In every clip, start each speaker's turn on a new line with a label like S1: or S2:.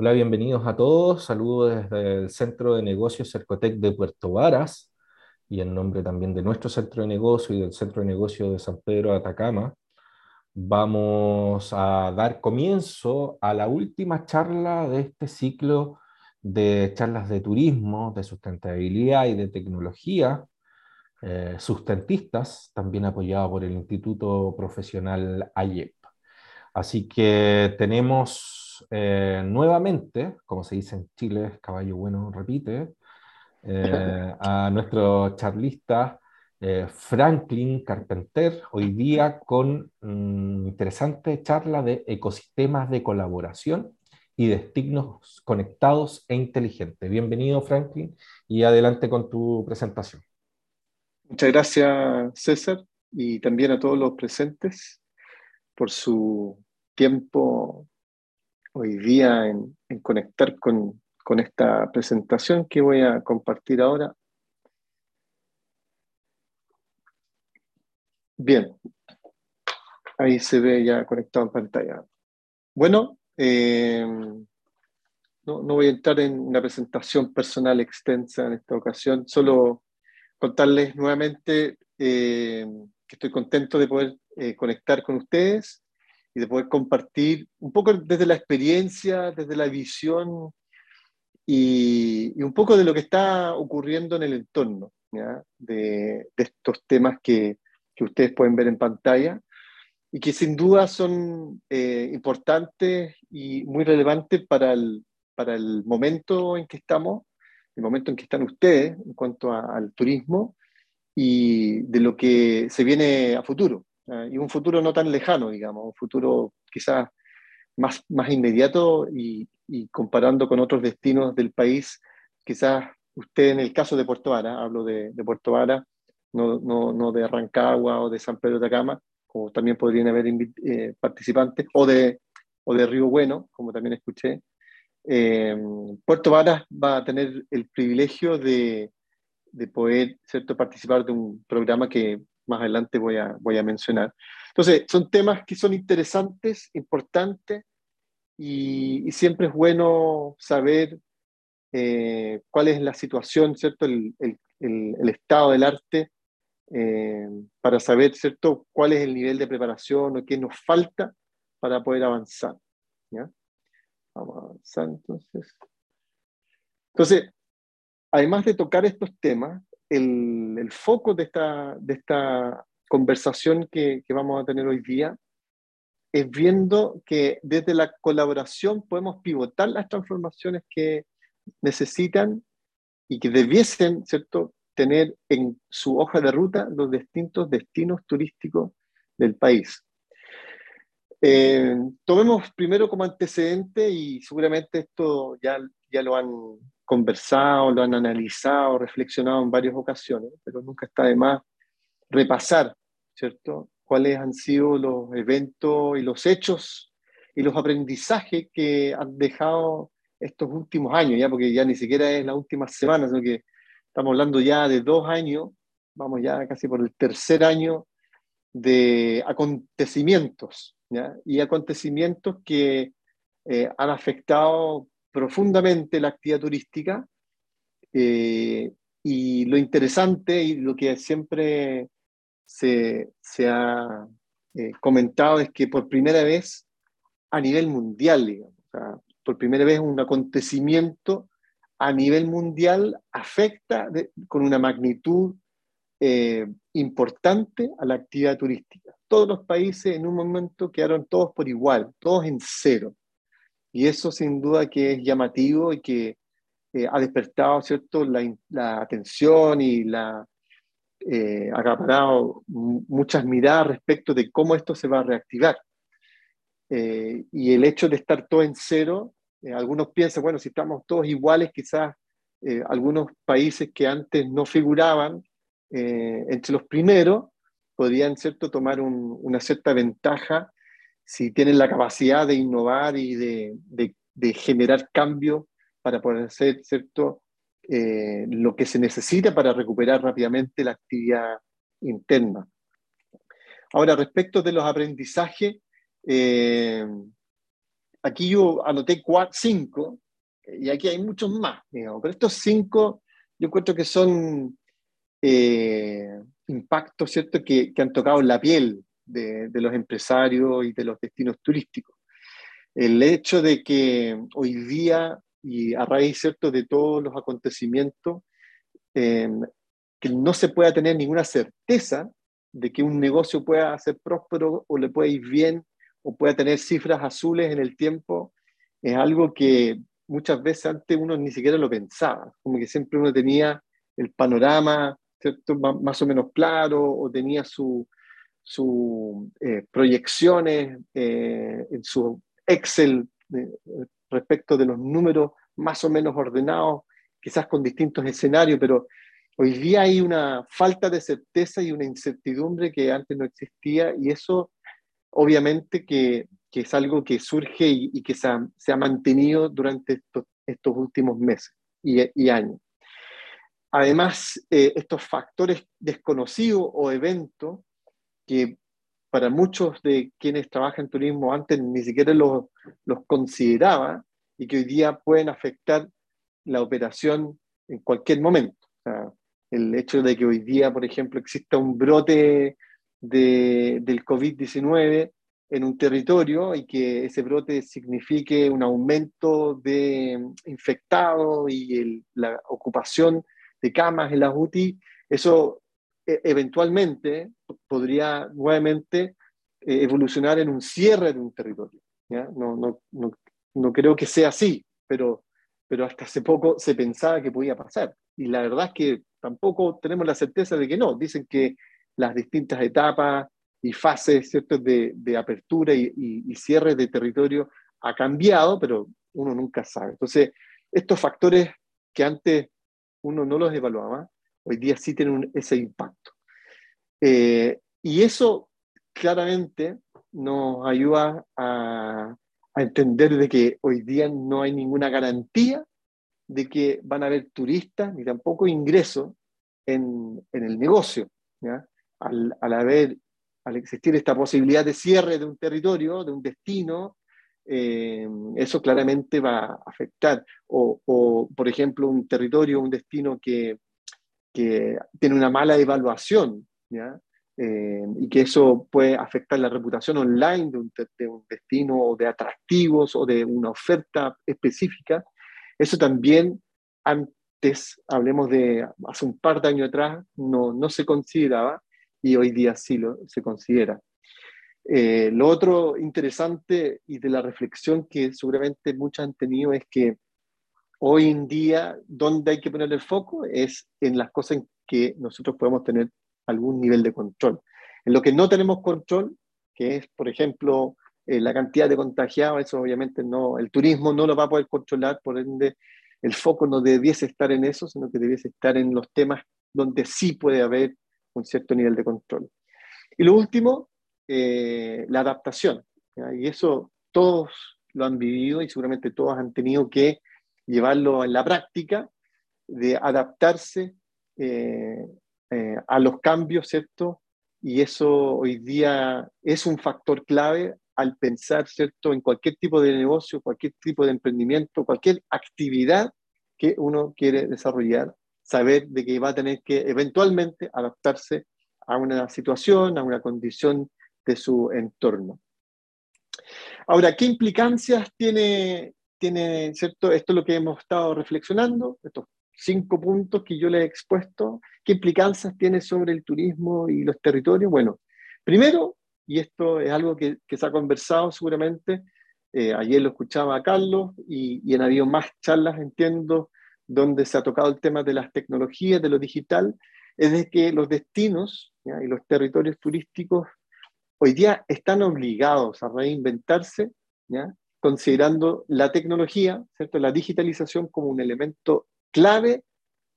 S1: Hola, bienvenidos a todos. Saludos desde el Centro de Negocios Cercotec de Puerto Varas y en nombre también de nuestro centro de negocio y del Centro de Negocio de San Pedro de Atacama. Vamos a dar comienzo a la última charla de este ciclo de charlas de turismo, de sustentabilidad y de tecnología eh, sustentistas, también apoyado por el Instituto Profesional AYEP. Así que tenemos eh, nuevamente, como se dice en Chile, caballo bueno repite, eh, a nuestro charlista eh, Franklin Carpenter, hoy día con mm, interesante charla de ecosistemas de colaboración y destinos conectados e inteligentes. Bienvenido Franklin y adelante con tu presentación.
S2: Muchas gracias César y también a todos los presentes por su tiempo hoy día en, conectar con, esta presentación que voy a compartir ahora. Bien, ahí se ve ya conectado en pantalla. Bueno, eh, no, voy a entrar en una presentación personal extensa en esta ocasión, solo contarles nuevamente eh, que estoy contento de poder eh, conectar con ustedes y de poder compartir un poco desde la experiencia, desde la visión y, un poco de lo que está ocurriendo en el entorno de, estos temas que, que, ustedes pueden ver en pantalla y que sin duda son eh, importantes y muy relevantes para el, para el momento en que estamos, el momento en que están ustedes en cuanto al turismo y de lo que se viene a futuro. Eh, y un futuro no tan lejano, digamos, un futuro quizás más, más inmediato y, comparando con otros destinos del país, quizás usted en el caso de Puerto Vara, hablo de, de Puerto Vara, no, no, no, de Rancagua o de San Pedro de Atacama, como también podrían haber eh, participantes, o de, o de Río Bueno, como también escuché. Eh, Puerto Vara va a tener el privilegio de, de poder ¿cierto? participar de un programa que más adelante voy a, voy a mencionar. Entonces, son temas que son interesantes, importantes, y, siempre es bueno saber eh, cuál es la situación, ¿cierto? El, el, el, estado del arte, eh, para saber, ¿cierto?, cuál es el nivel de preparación o qué nos falta para poder avanzar. ¿ya? Vamos a avanzar entonces. Entonces, además de tocar estos temas, el, foco de esta, de esta conversación que, vamos a tener hoy día es viendo que desde la colaboración podemos pivotar las transformaciones que necesitan y que debiesen, ¿cierto?, tener en su hoja de ruta los distintos destinos turísticos del país. Eh, tomemos primero como antecedente, y seguramente esto ya, ya lo han conversado, lo han analizado, reflexionado en varias ocasiones, pero nunca está de más repasar, ¿cierto? Cuáles han sido los eventos y los hechos y los aprendizajes que han dejado estos últimos años, ya porque ya ni siquiera es la última semana, sino que estamos hablando ya de dos años, vamos ya casi por el tercer año de acontecimientos, y acontecimientos que eh, han afectado profundamente la actividad turística eh, y lo interesante y lo que siempre se, ha eh, comentado es que por primera vez a nivel mundial, por primera vez un acontecimiento a nivel mundial afecta con una magnitud eh, importante a la actividad turística. Todos los países en un momento quedaron todos por igual, todos en cero. Y eso sin duda que es llamativo y que eh, ha despertado ¿cierto? La, atención y la, eh, ha acaparado muchas miradas respecto de cómo esto se va a reactivar. Eh, y el hecho de estar todo en cero, algunos piensan, bueno, si estamos todos iguales, quizás algunos países que antes no figuraban entre los primeros podrían ¿cierto? tomar una cierta ventaja si tienen la capacidad de innovar y de, de, generar cambio para poder hacer ¿cierto? Eh, lo que se necesita para recuperar rápidamente la actividad interna. Ahora, respecto de los aprendizajes, eh, aquí yo anoté cinco, y aquí hay muchos más, digamos, pero estos cinco yo encuentro que son eh, impactos, ¿cierto?, que, que, han tocado la piel de, los empresarios y de los destinos turísticos. El hecho de que hoy día, y a raíz, ¿cierto?, de todos los acontecimientos, eh, que no se pueda tener ninguna certeza de que un negocio pueda ser próspero o le pueda ir bien o pueda tener cifras azules en el tiempo, es algo que muchas veces antes uno ni siquiera lo pensaba, como que siempre uno tenía el panorama ¿cierto? más o menos claro o tenía sus su, eh, proyecciones eh, en su Excel eh, respecto de los números más o menos ordenados, quizás con distintos escenarios, pero hoy día hay una falta de certeza y una incertidumbre que antes no existía y eso obviamente que, que es algo que surge y, que se ha, mantenido durante estos, últimos meses y, y años. Además, eh, estos factores desconocidos o eventos que para muchos de quienes trabajan en turismo antes ni siquiera los, los consideraba y que hoy día pueden afectar la operación en cualquier momento. O sea, el hecho de que hoy día, por ejemplo, exista un brote de, del COVID-19 en un territorio y que ese brote signifique un aumento de infectados y el, la ocupación de camas en las UTI, eso eventualmente podría nuevamente eh, evolucionar en un cierre de un territorio. ¿ya? No, no, no, no, creo que sea así, pero, pero hasta hace poco se pensaba que podía pasar. Y la verdad es que tampoco tenemos la certeza de que no. Dicen que las distintas etapas y fases ¿cierto? De, de apertura y, y, y, cierre de territorio ha cambiado, pero uno nunca sabe. Entonces, estos factores que antes uno no los evaluaba, hoy día sí tienen ese impacto. Eh, y eso claramente nos ayuda a, entender de que hoy día no hay ninguna garantía de que van a haber turistas ni tampoco ingresos en, el negocio. ¿ya? al, al, al existir esta posibilidad de cierre de un territorio, de un destino, eh, eso claramente va a afectar. O, por ejemplo, un territorio, un destino que, que tiene una mala evaluación. Eh, y que eso puede afectar la reputación online de un, de un, destino o de atractivos o de una oferta específica, eso también antes, hablemos de hace un par de años atrás, no, no se consideraba y hoy día sí lo, se considera. Eh, lo otro interesante y de la reflexión que seguramente muchos han tenido es que hoy en día donde hay que poner el foco es en las cosas en que nosotros podemos tener algún nivel de control. En lo que no tenemos control, que es, por ejemplo, eh, la cantidad de contagiados, eso obviamente no, el turismo no lo va a poder controlar, por ende el foco no debiese estar en eso, sino que debiese estar en los temas donde sí puede haber un cierto nivel de control. Y lo último, eh, la adaptación. Y eso todos lo han vivido y seguramente todos han tenido que llevarlo en la práctica, de adaptarse eh, eh, a los cambios, ¿cierto? Y eso hoy día es un factor clave al pensar, ¿cierto?, en cualquier tipo de negocio, cualquier tipo de emprendimiento, cualquier actividad que uno quiere desarrollar, saber de que va a tener que eventualmente adaptarse a una situación, a una condición de su entorno. Ahora, ¿qué implicancias tiene, tiene ¿cierto? esto es lo que hemos estado reflexionando, estos cinco puntos que yo les he expuesto, ¿qué implicancias tiene sobre el turismo y los territorios? Bueno, primero, y esto es algo que, que se ha conversado seguramente, eh, ayer lo escuchaba a Carlos y, y han habido más charlas, entiendo, donde se ha tocado el tema de las tecnologías, de lo digital, es de que los destinos y los territorios turísticos hoy día están obligados a reinventarse, ¿ya? Considerando la tecnología, ¿cierto? la digitalización como un elemento clave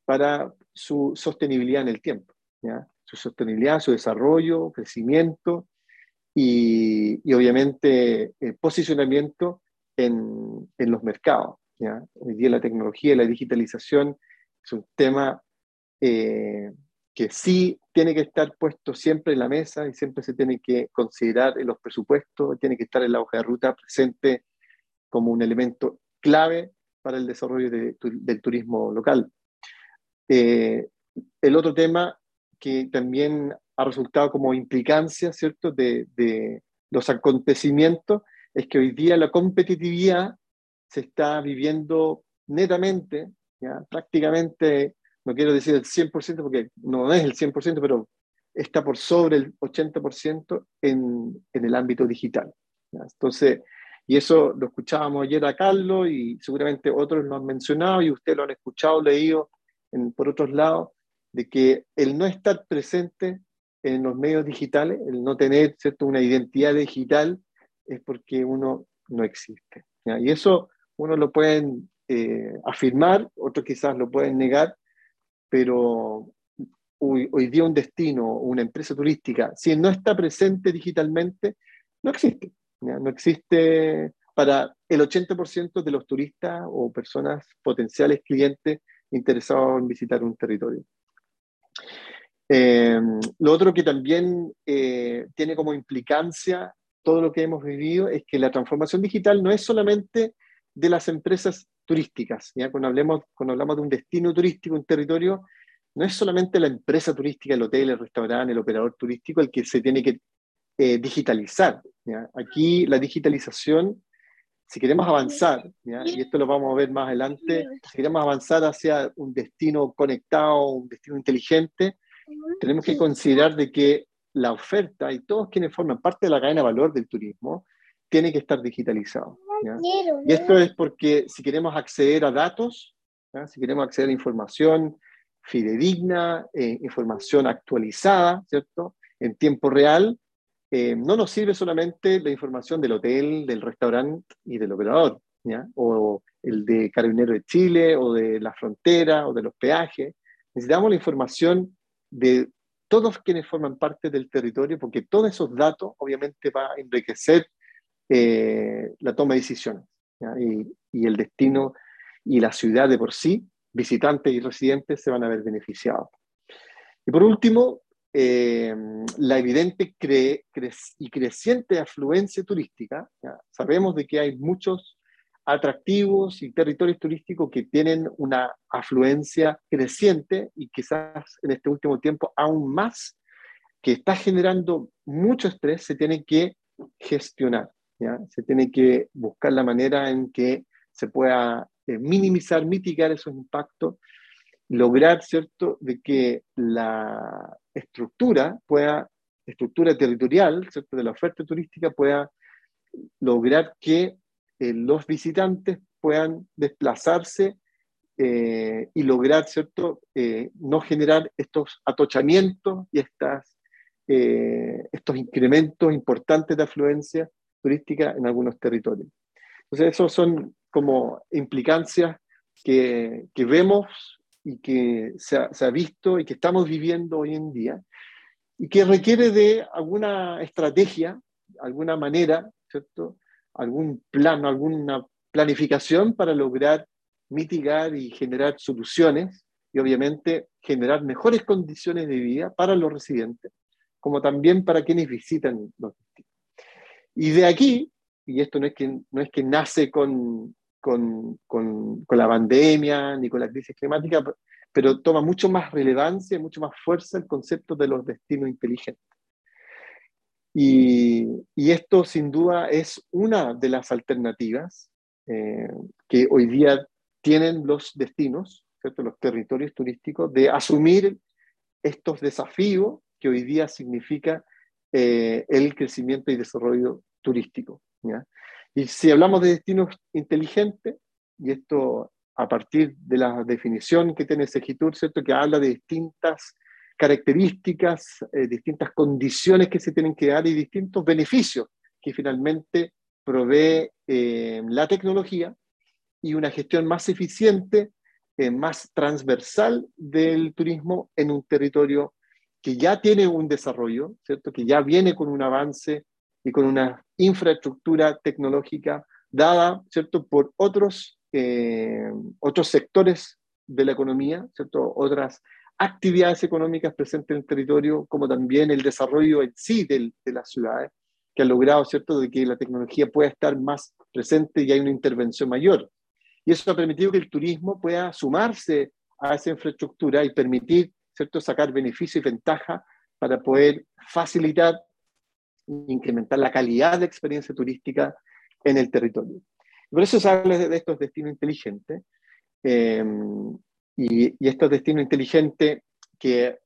S2: para su sostenibilidad en el tiempo, ¿ya? su sostenibilidad, su desarrollo, crecimiento y, y obviamente eh, posicionamiento en, en los mercados. ¿ya? Hoy día la tecnología y la digitalización es un tema eh, que sí tiene que estar puesto siempre en la mesa y siempre se tiene que considerar en los presupuestos, tiene que estar en la hoja de ruta presente como un elemento clave para el desarrollo del turismo local. Eh, el otro tema que también ha resultado como implicancia, ¿cierto?, de, los acontecimientos, es que hoy día la competitividad se está viviendo netamente, ¿ya? prácticamente, no quiero decir el 100% porque no es el 100%, pero está por sobre el 80% en, en el ámbito digital. Entonces, y eso lo escuchábamos ayer a Carlos y seguramente otros lo han mencionado y ustedes lo han escuchado, leído en, por otros lados, de que el no estar presente en los medios digitales, el no tener ¿cierto? una identidad digital, es porque uno no existe. Y eso uno lo pueden eh, afirmar, otros quizás lo pueden negar, pero hoy, hoy, día un destino, una empresa turística, si no está presente digitalmente, no existe. No existe para el 80% de los turistas o personas potenciales clientes interesados en visitar un territorio. Eh, lo otro que también eh, tiene como implicancia todo lo que hemos vivido es que la transformación digital no es solamente de las empresas turísticas. ¿ya? Cuando, hablemos, cuando hablamos de un destino turístico, un territorio, no es solamente la empresa turística, el hotel, el restaurante, el operador turístico el que se tiene que eh, digitalizar. Aquí la digitalización, si queremos avanzar, y esto lo vamos a ver más adelante, si queremos avanzar hacia un destino conectado, un destino inteligente, tenemos que considerar de que la oferta y todos quienes forman parte de la cadena de valor del turismo tiene que estar digitalizado. Y esto es porque si queremos acceder a datos, si queremos acceder a información fidedigna, eh, información actualizada, ¿cierto? En tiempo real, eh, no nos sirve solamente la información del hotel, del restaurante y del operador, o el de Carabinero de Chile, o de la frontera, o de los peajes. Necesitamos la información de todos quienes forman parte del territorio, porque todos esos datos obviamente van a enriquecer eh, la toma de decisiones y, y, el destino y la ciudad de por sí, visitantes y residentes se van a ver beneficiados. Y por último, eh, la evidente y creciente afluencia turística. Sabemos de que hay muchos atractivos y territorios turísticos que tienen una afluencia creciente y quizás en este último tiempo aún más, que está generando mucho estrés, se tiene que gestionar, ¿ya? se tiene que buscar la manera en que se pueda eh, minimizar, mitigar esos impactos lograr, ¿cierto?, de que la estructura pueda, estructura territorial, ¿cierto?, de la oferta turística pueda lograr que eh, los visitantes puedan desplazarse eh, y lograr, ¿cierto?, eh, no generar estos atochamientos y estas, estos incrementos importantes de afluencia turística en algunos territorios. Entonces, esos son como implicancias que, que vemos y que se ha, visto y que estamos viviendo hoy en día y que requiere de alguna estrategia, alguna manera, ¿cierto? Algún plan, alguna planificación para lograr mitigar y generar soluciones y obviamente generar mejores condiciones de vida para los residentes, como también para quienes visitan los destinos. Y de aquí, y esto no es que, no es que nace con, con, con, con, la pandemia ni con la crisis climática, pero toma mucho más relevancia y mucho más fuerza el concepto de los destinos inteligentes. Y, y esto sin duda es una de las alternativas eh, que hoy día tienen los destinos, ¿cierto? los territorios turísticos, de asumir estos desafíos que hoy día significa eh, el crecimiento y desarrollo turístico. ¿ya? Y si hablamos de destinos inteligentes, y esto a partir de la definición que tiene Segitur, ¿cierto? que habla de distintas características, eh, distintas condiciones que se tienen que dar y distintos beneficios que finalmente provee eh, la tecnología y una gestión más eficiente, eh, más transversal del turismo en un territorio que ya tiene un desarrollo, ¿cierto? que ya viene con un avance y con una infraestructura tecnológica dada ¿cierto? por otros, eh, otros sectores de la economía, ¿cierto? otras actividades económicas presentes en el territorio, como también el desarrollo en sí de, de las ciudades, que ha logrado, ¿cierto?, de que la tecnología pueda estar más presente y hay una intervención mayor. Y eso ha permitido que el turismo pueda sumarse a esa infraestructura y permitir, ¿cierto?, sacar beneficio y ventaja para poder facilitar incrementar la calidad de experiencia turística en el territorio. Por eso se habla de, estos destinos inteligentes. Eh, y, y, estos destinos inteligentes que,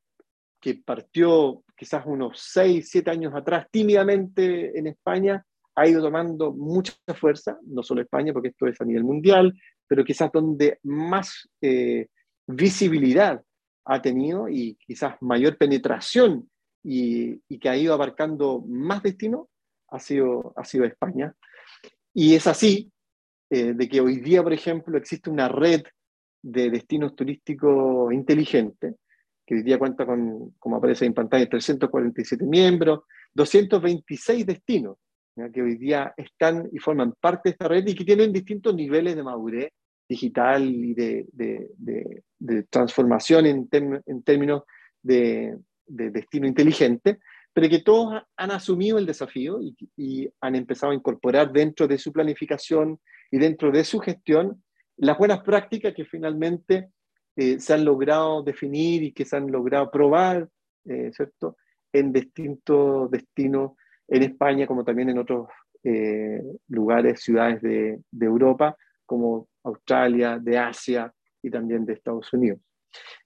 S2: que partió quizás unos 6, 7 años atrás, tímidamente en España, ha ido tomando mucha fuerza, no solo España, porque esto es a nivel mundial, pero quizás donde más eh, visibilidad ha tenido y quizás mayor penetración y, y, que ha ido abarcando más destinos, ha sido, ha sido España. Y es así eh, de que hoy día, por ejemplo, existe una red de destinos turísticos inteligentes, que hoy día cuenta con, como aparece en pantalla, 347 miembros, 226 destinos, que hoy día están y forman parte de esta red y que tienen distintos niveles de madurez digital y de, de, de, transformación en, en términos de, destino inteligente, pero que todos han asumido el desafío y, han empezado a incorporar dentro de su planificación y dentro de su gestión las buenas prácticas que finalmente eh, se han logrado definir y que se han logrado probar, eh, ¿cierto?, en distintos destinos en España como también en otros eh, lugares, ciudades de, de, Europa, como Australia, de Asia y también de Estados Unidos.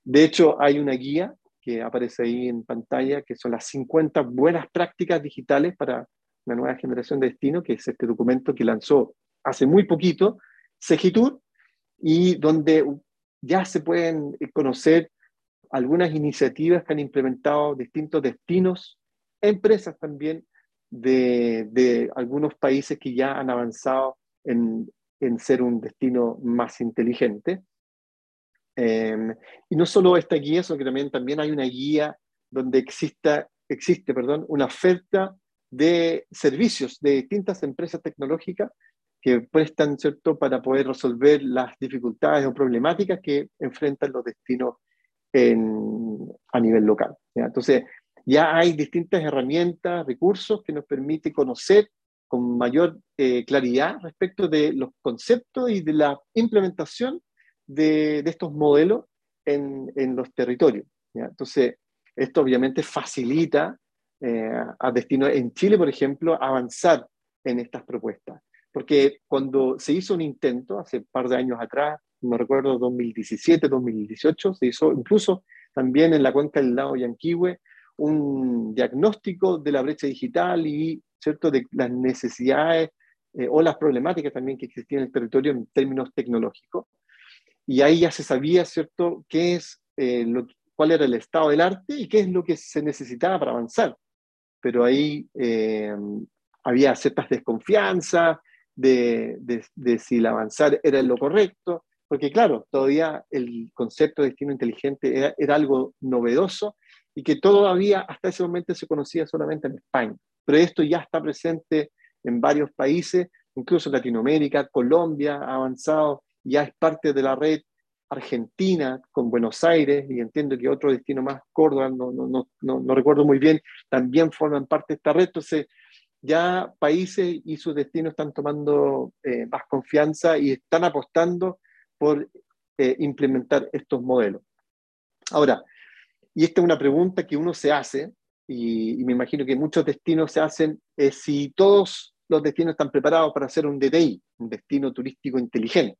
S2: De hecho, hay una guía aparece ahí en pantalla, que son las 50 buenas prácticas digitales para la nueva generación de destino, que es este documento que lanzó hace muy poquito Segitur, y donde ya se pueden conocer algunas iniciativas que han implementado distintos destinos, empresas también de, de algunos países que ya han avanzado en, en ser un destino más inteligente. Eh, y no solo esta guía, sino que también, también hay una guía donde exista, existe perdón, una oferta de servicios de distintas empresas tecnológicas que prestan, ¿cierto?, para poder resolver las dificultades o problemáticas que enfrentan los destinos a nivel local. Entonces, ya hay distintas herramientas, recursos que nos permiten conocer con mayor eh, claridad respecto de los conceptos y de la implementación de, estos modelos en, en los territorios. Entonces, esto obviamente facilita eh, a destinos en Chile, por ejemplo, avanzar en estas propuestas. Porque cuando se hizo un intento, hace un par de años atrás, no recuerdo, 2017, 2018, se hizo incluso también en la cuenca del lago Yanquihue un diagnóstico de la brecha digital y ¿cierto? de las necesidades eh, o las problemáticas también que existían en el territorio en términos tecnológicos. Y ahí ya se sabía ¿cierto? qué es, eh, lo, cuál era el estado del arte y qué es lo que se necesitaba para avanzar. Pero ahí eh, había ciertas desconfianzas, de, si el avanzar era lo correcto, porque claro, todavía el concepto de destino inteligente era, algo novedoso y que todavía hasta ese momento se conocía solamente en España. Pero esto ya está presente en varios países, incluso Latinoamérica, Colombia ha avanzado, ya es parte de la red Argentina con Buenos Aires y entiendo que otro destino más, Córdoba, no, no, no, no, recuerdo muy bien, también forman parte de esta red. Entonces, ya países y sus destinos están tomando eh, más confianza y están apostando por eh, implementar estos modelos. Ahora, y esta es una pregunta que uno se hace, y, me imagino que muchos destinos se hacen, es si todos los destinos están preparados para hacer un DTI, un destino turístico inteligente.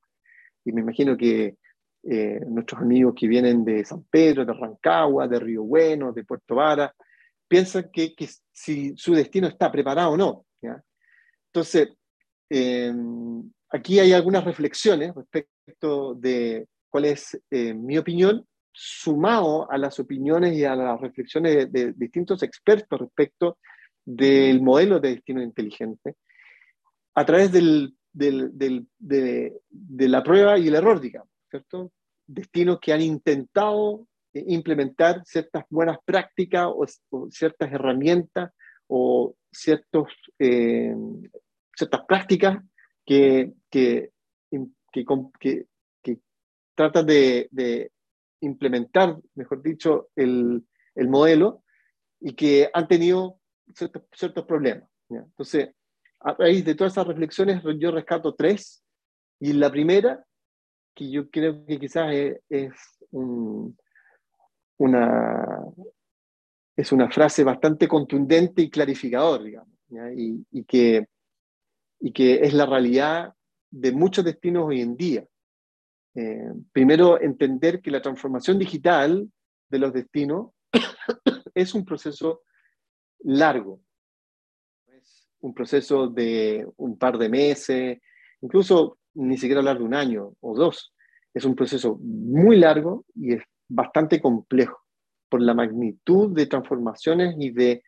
S2: Y me imagino que eh, nuestros amigos que vienen de San Pedro, de Rancagua, de Río Bueno, de Puerto Vara, piensan que, si su destino está preparado o no. Entonces, eh, aquí hay algunas reflexiones respecto de cuál es eh, mi opinión, sumado a las opiniones y a las reflexiones de, distintos expertos respecto del modelo de destino inteligente, a través del, del, de, de, la prueba y el error, digamos, ¿cierto? Destinos que han intentado eh, implementar ciertas buenas prácticas o, ciertas herramientas o ciertos, eh, ciertas prácticas que, que, que, que, tratan de, implementar, mejor dicho, el, el, modelo y que han tenido ciertos, ciertos problemas. Entonces, a raíz de todas esas reflexiones, yo rescato tres. Y la primera, que yo creo que quizás es, una, es una frase bastante contundente y clarificador, digamos, y, que, y que es la realidad de muchos destinos hoy en día. Eh, primero, entender que la transformación digital de los destinos es un proceso largo, es un proceso de un par de meses, incluso ni siquiera hablar de un año o dos. Es un proceso muy largo y es bastante complejo por la magnitud de transformaciones y de,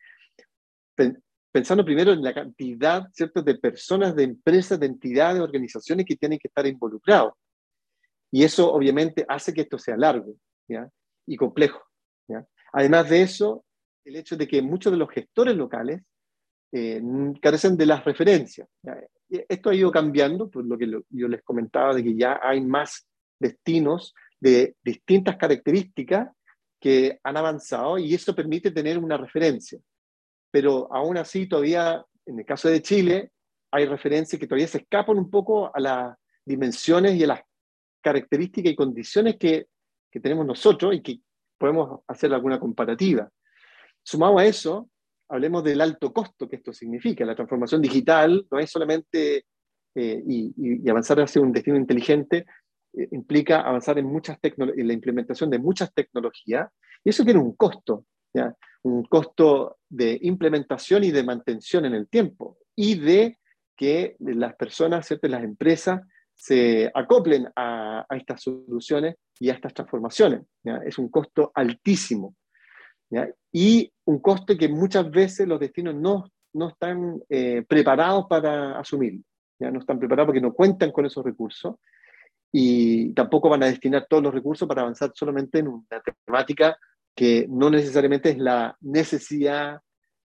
S2: pensando primero en la cantidad ¿cierto? de personas, de empresas, de entidades, de organizaciones que tienen que estar involucrados. Y eso obviamente hace que esto sea largo y complejo. Además de eso, el hecho de que muchos de los gestores locales eh, carecen de las referencias. Esto ha ido cambiando, por lo que yo les comentaba, de que ya hay más destinos de distintas características que han avanzado y eso permite tener una referencia. Pero aún así, todavía, en el caso de Chile, hay referencias que todavía se escapan un poco a las dimensiones y a las características y condiciones que, que tenemos nosotros y que podemos hacer alguna comparativa. Sumado a eso, hablemos del alto costo que esto significa. La transformación digital no es solamente eh, y, avanzar hacia un destino inteligente, eh, implica avanzar en, muchas en la implementación de muchas tecnologías, y eso tiene un costo, ¿ya? un costo de implementación y de mantención en el tiempo, y de que las personas, ¿cierto? las empresas, se acoplen a, a, estas soluciones y a estas transformaciones. ¿ya? Es un costo altísimo y un coste que muchas veces los destinos no, no están eh, preparados para asumir, ¿ya? no están preparados porque no cuentan con esos recursos y tampoco van a destinar todos los recursos para avanzar solamente en una temática que no necesariamente es la necesidad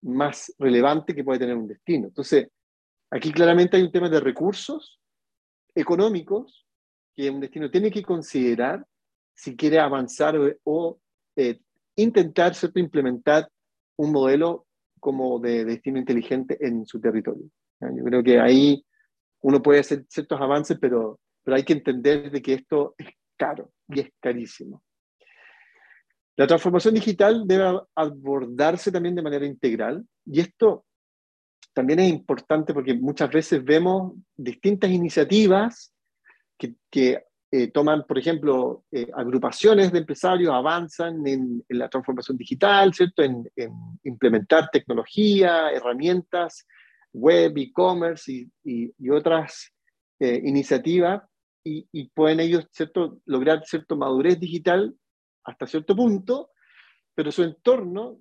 S2: más relevante que puede tener un destino. Entonces, aquí claramente hay un tema de recursos económicos que un destino tiene que considerar si quiere avanzar o, eh, intentar implementar un modelo como de destino inteligente en su territorio. Yo creo que ahí uno puede hacer ciertos avances, pero, pero hay que entender de que esto es caro y es carísimo. La transformación digital debe abordarse también de manera integral y esto también es importante porque muchas veces vemos distintas iniciativas que, que eh, toman, por ejemplo, eh, agrupaciones de empresarios, avanzan en, la transformación digital, ¿cierto? En, implementar tecnología, herramientas, web, e-commerce y, otras eh, iniciativas y, pueden ellos, ¿cierto?, lograr cierta madurez digital hasta cierto punto, pero su entorno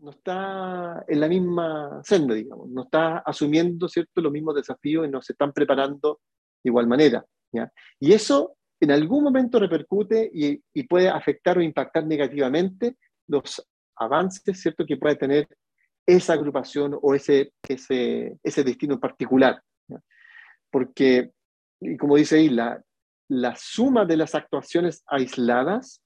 S2: no está en la misma senda, digamos, no está asumiendo, ¿cierto?, los mismos desafíos y no se están preparando de igual manera. Y eso en algún momento repercute y, puede afectar o impactar negativamente los avances ¿cierto? que puede tener esa agrupación o ese, ese, destino particular. Porque, y como dice ahí, la, la suma de las actuaciones aisladas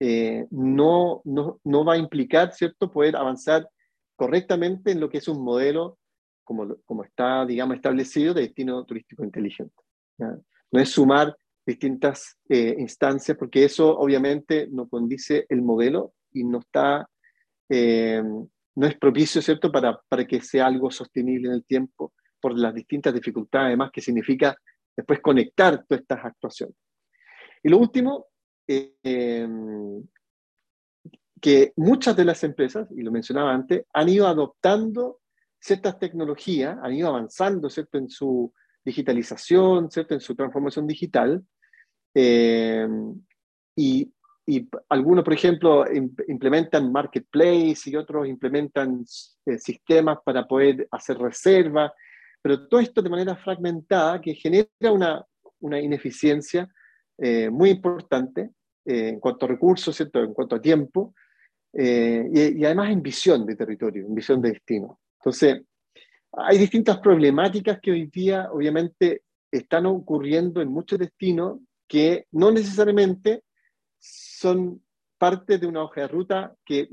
S2: eh, no, no, no, va a implicar ¿cierto? poder avanzar correctamente en lo que es un modelo como, como está, digamos, establecido de destino turístico inteligente. No es sumar distintas eh, instancias, porque eso obviamente no condice el modelo y no está, eh, no es propicio, ¿cierto?, para, para que sea algo sostenible en el tiempo por las distintas dificultades, además, que significa después conectar todas estas actuaciones. Y lo último, eh, que muchas de las empresas, y lo mencionaba antes, han ido adoptando ciertas tecnologías, han ido avanzando ¿cierto? en su digitalización, ¿cierto? En su transformación digital. Eh, y, y, algunos, por ejemplo, implementan marketplace y otros implementan eh, sistemas para poder hacer reservas, pero todo esto de manera fragmentada que genera una, una ineficiencia eh, muy importante en cuanto a recursos, ¿cierto? En cuanto a tiempo. Y, y, además en visión de territorio, en visión de destino. Entonces, hay distintas problemáticas que hoy día obviamente están ocurriendo en muchos destinos que no necesariamente son parte de una hoja de ruta que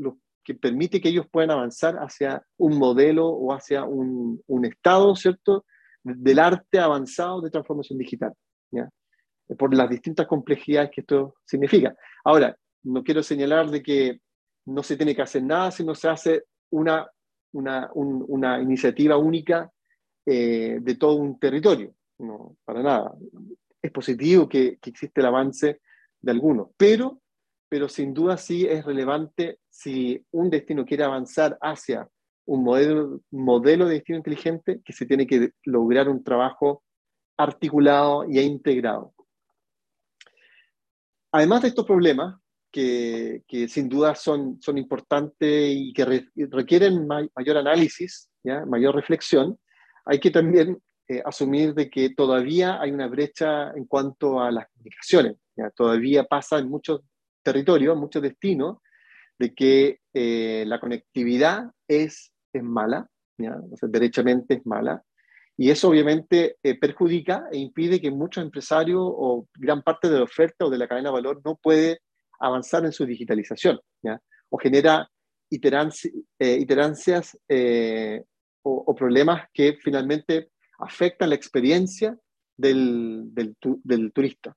S2: permite que ellos puedan avanzar hacia un modelo o hacia un, un estado, ¿cierto?, del arte avanzado de transformación digital, ¿ya? por las distintas complejidades que esto significa. Ahora, no quiero señalar de que no se tiene que hacer nada si no se hace una, una, una iniciativa única eh, de todo un territorio. No, para nada. Es positivo que, que existe el avance de algunos, pero, pero sin duda sí es relevante si un destino quiere avanzar hacia un modelo, modelo de destino inteligente, que se tiene que lograr un trabajo articulado e integrado. Además de estos problemas, que, sin duda son, son importantes y que requieren mayor análisis, mayor reflexión, hay que también eh, asumir de que todavía hay una brecha en cuanto a las comunicaciones. Todavía pasa en muchos territorios, muchos destinos, de que eh, la conectividad es, es mala, derechamente es mala, y eso obviamente eh, perjudica e impide que muchos empresarios o gran parte de la oferta o de la cadena de valor no puede avanzar en su digitalización, ¿ya? o genera iterancias o, problemas que finalmente afectan la experiencia del, del, turista.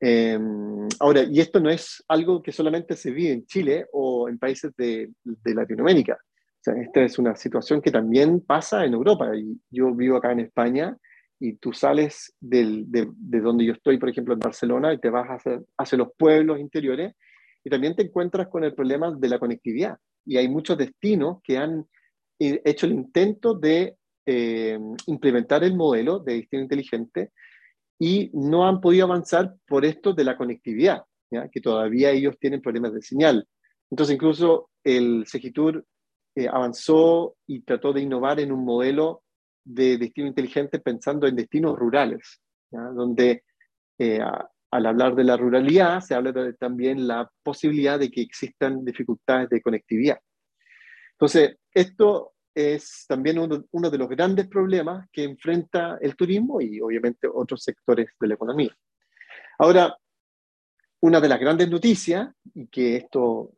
S2: Em, ahora, y esto no es algo que solamente se vive en Chile o en países de, de Latinoamérica. O sea, esta es una situación que también pasa en Europa. Y yo vivo acá en España y tú sales del, de, de, donde yo estoy, por ejemplo, en Barcelona, y te vas hacia, hacia los pueblos interiores y también te encuentras con el problema de la conectividad. Y hay muchos destinos que han hecho el intento de eh, implementar el modelo de destino inteligente y no han podido avanzar por esto de la conectividad, ¿ya? que todavía ellos tienen problemas de señal. Entonces incluso el Segitur eh, avanzó y trató de innovar en un modelo de destino inteligente pensando en destinos rurales, donde eh, al hablar de la ruralidad se habla de, también la posibilidad de que existan dificultades de conectividad. Entonces, esto es también uno, de los grandes problemas que enfrenta el turismo y obviamente otros sectores de la economía. Ahora, una de las grandes noticias, y que esto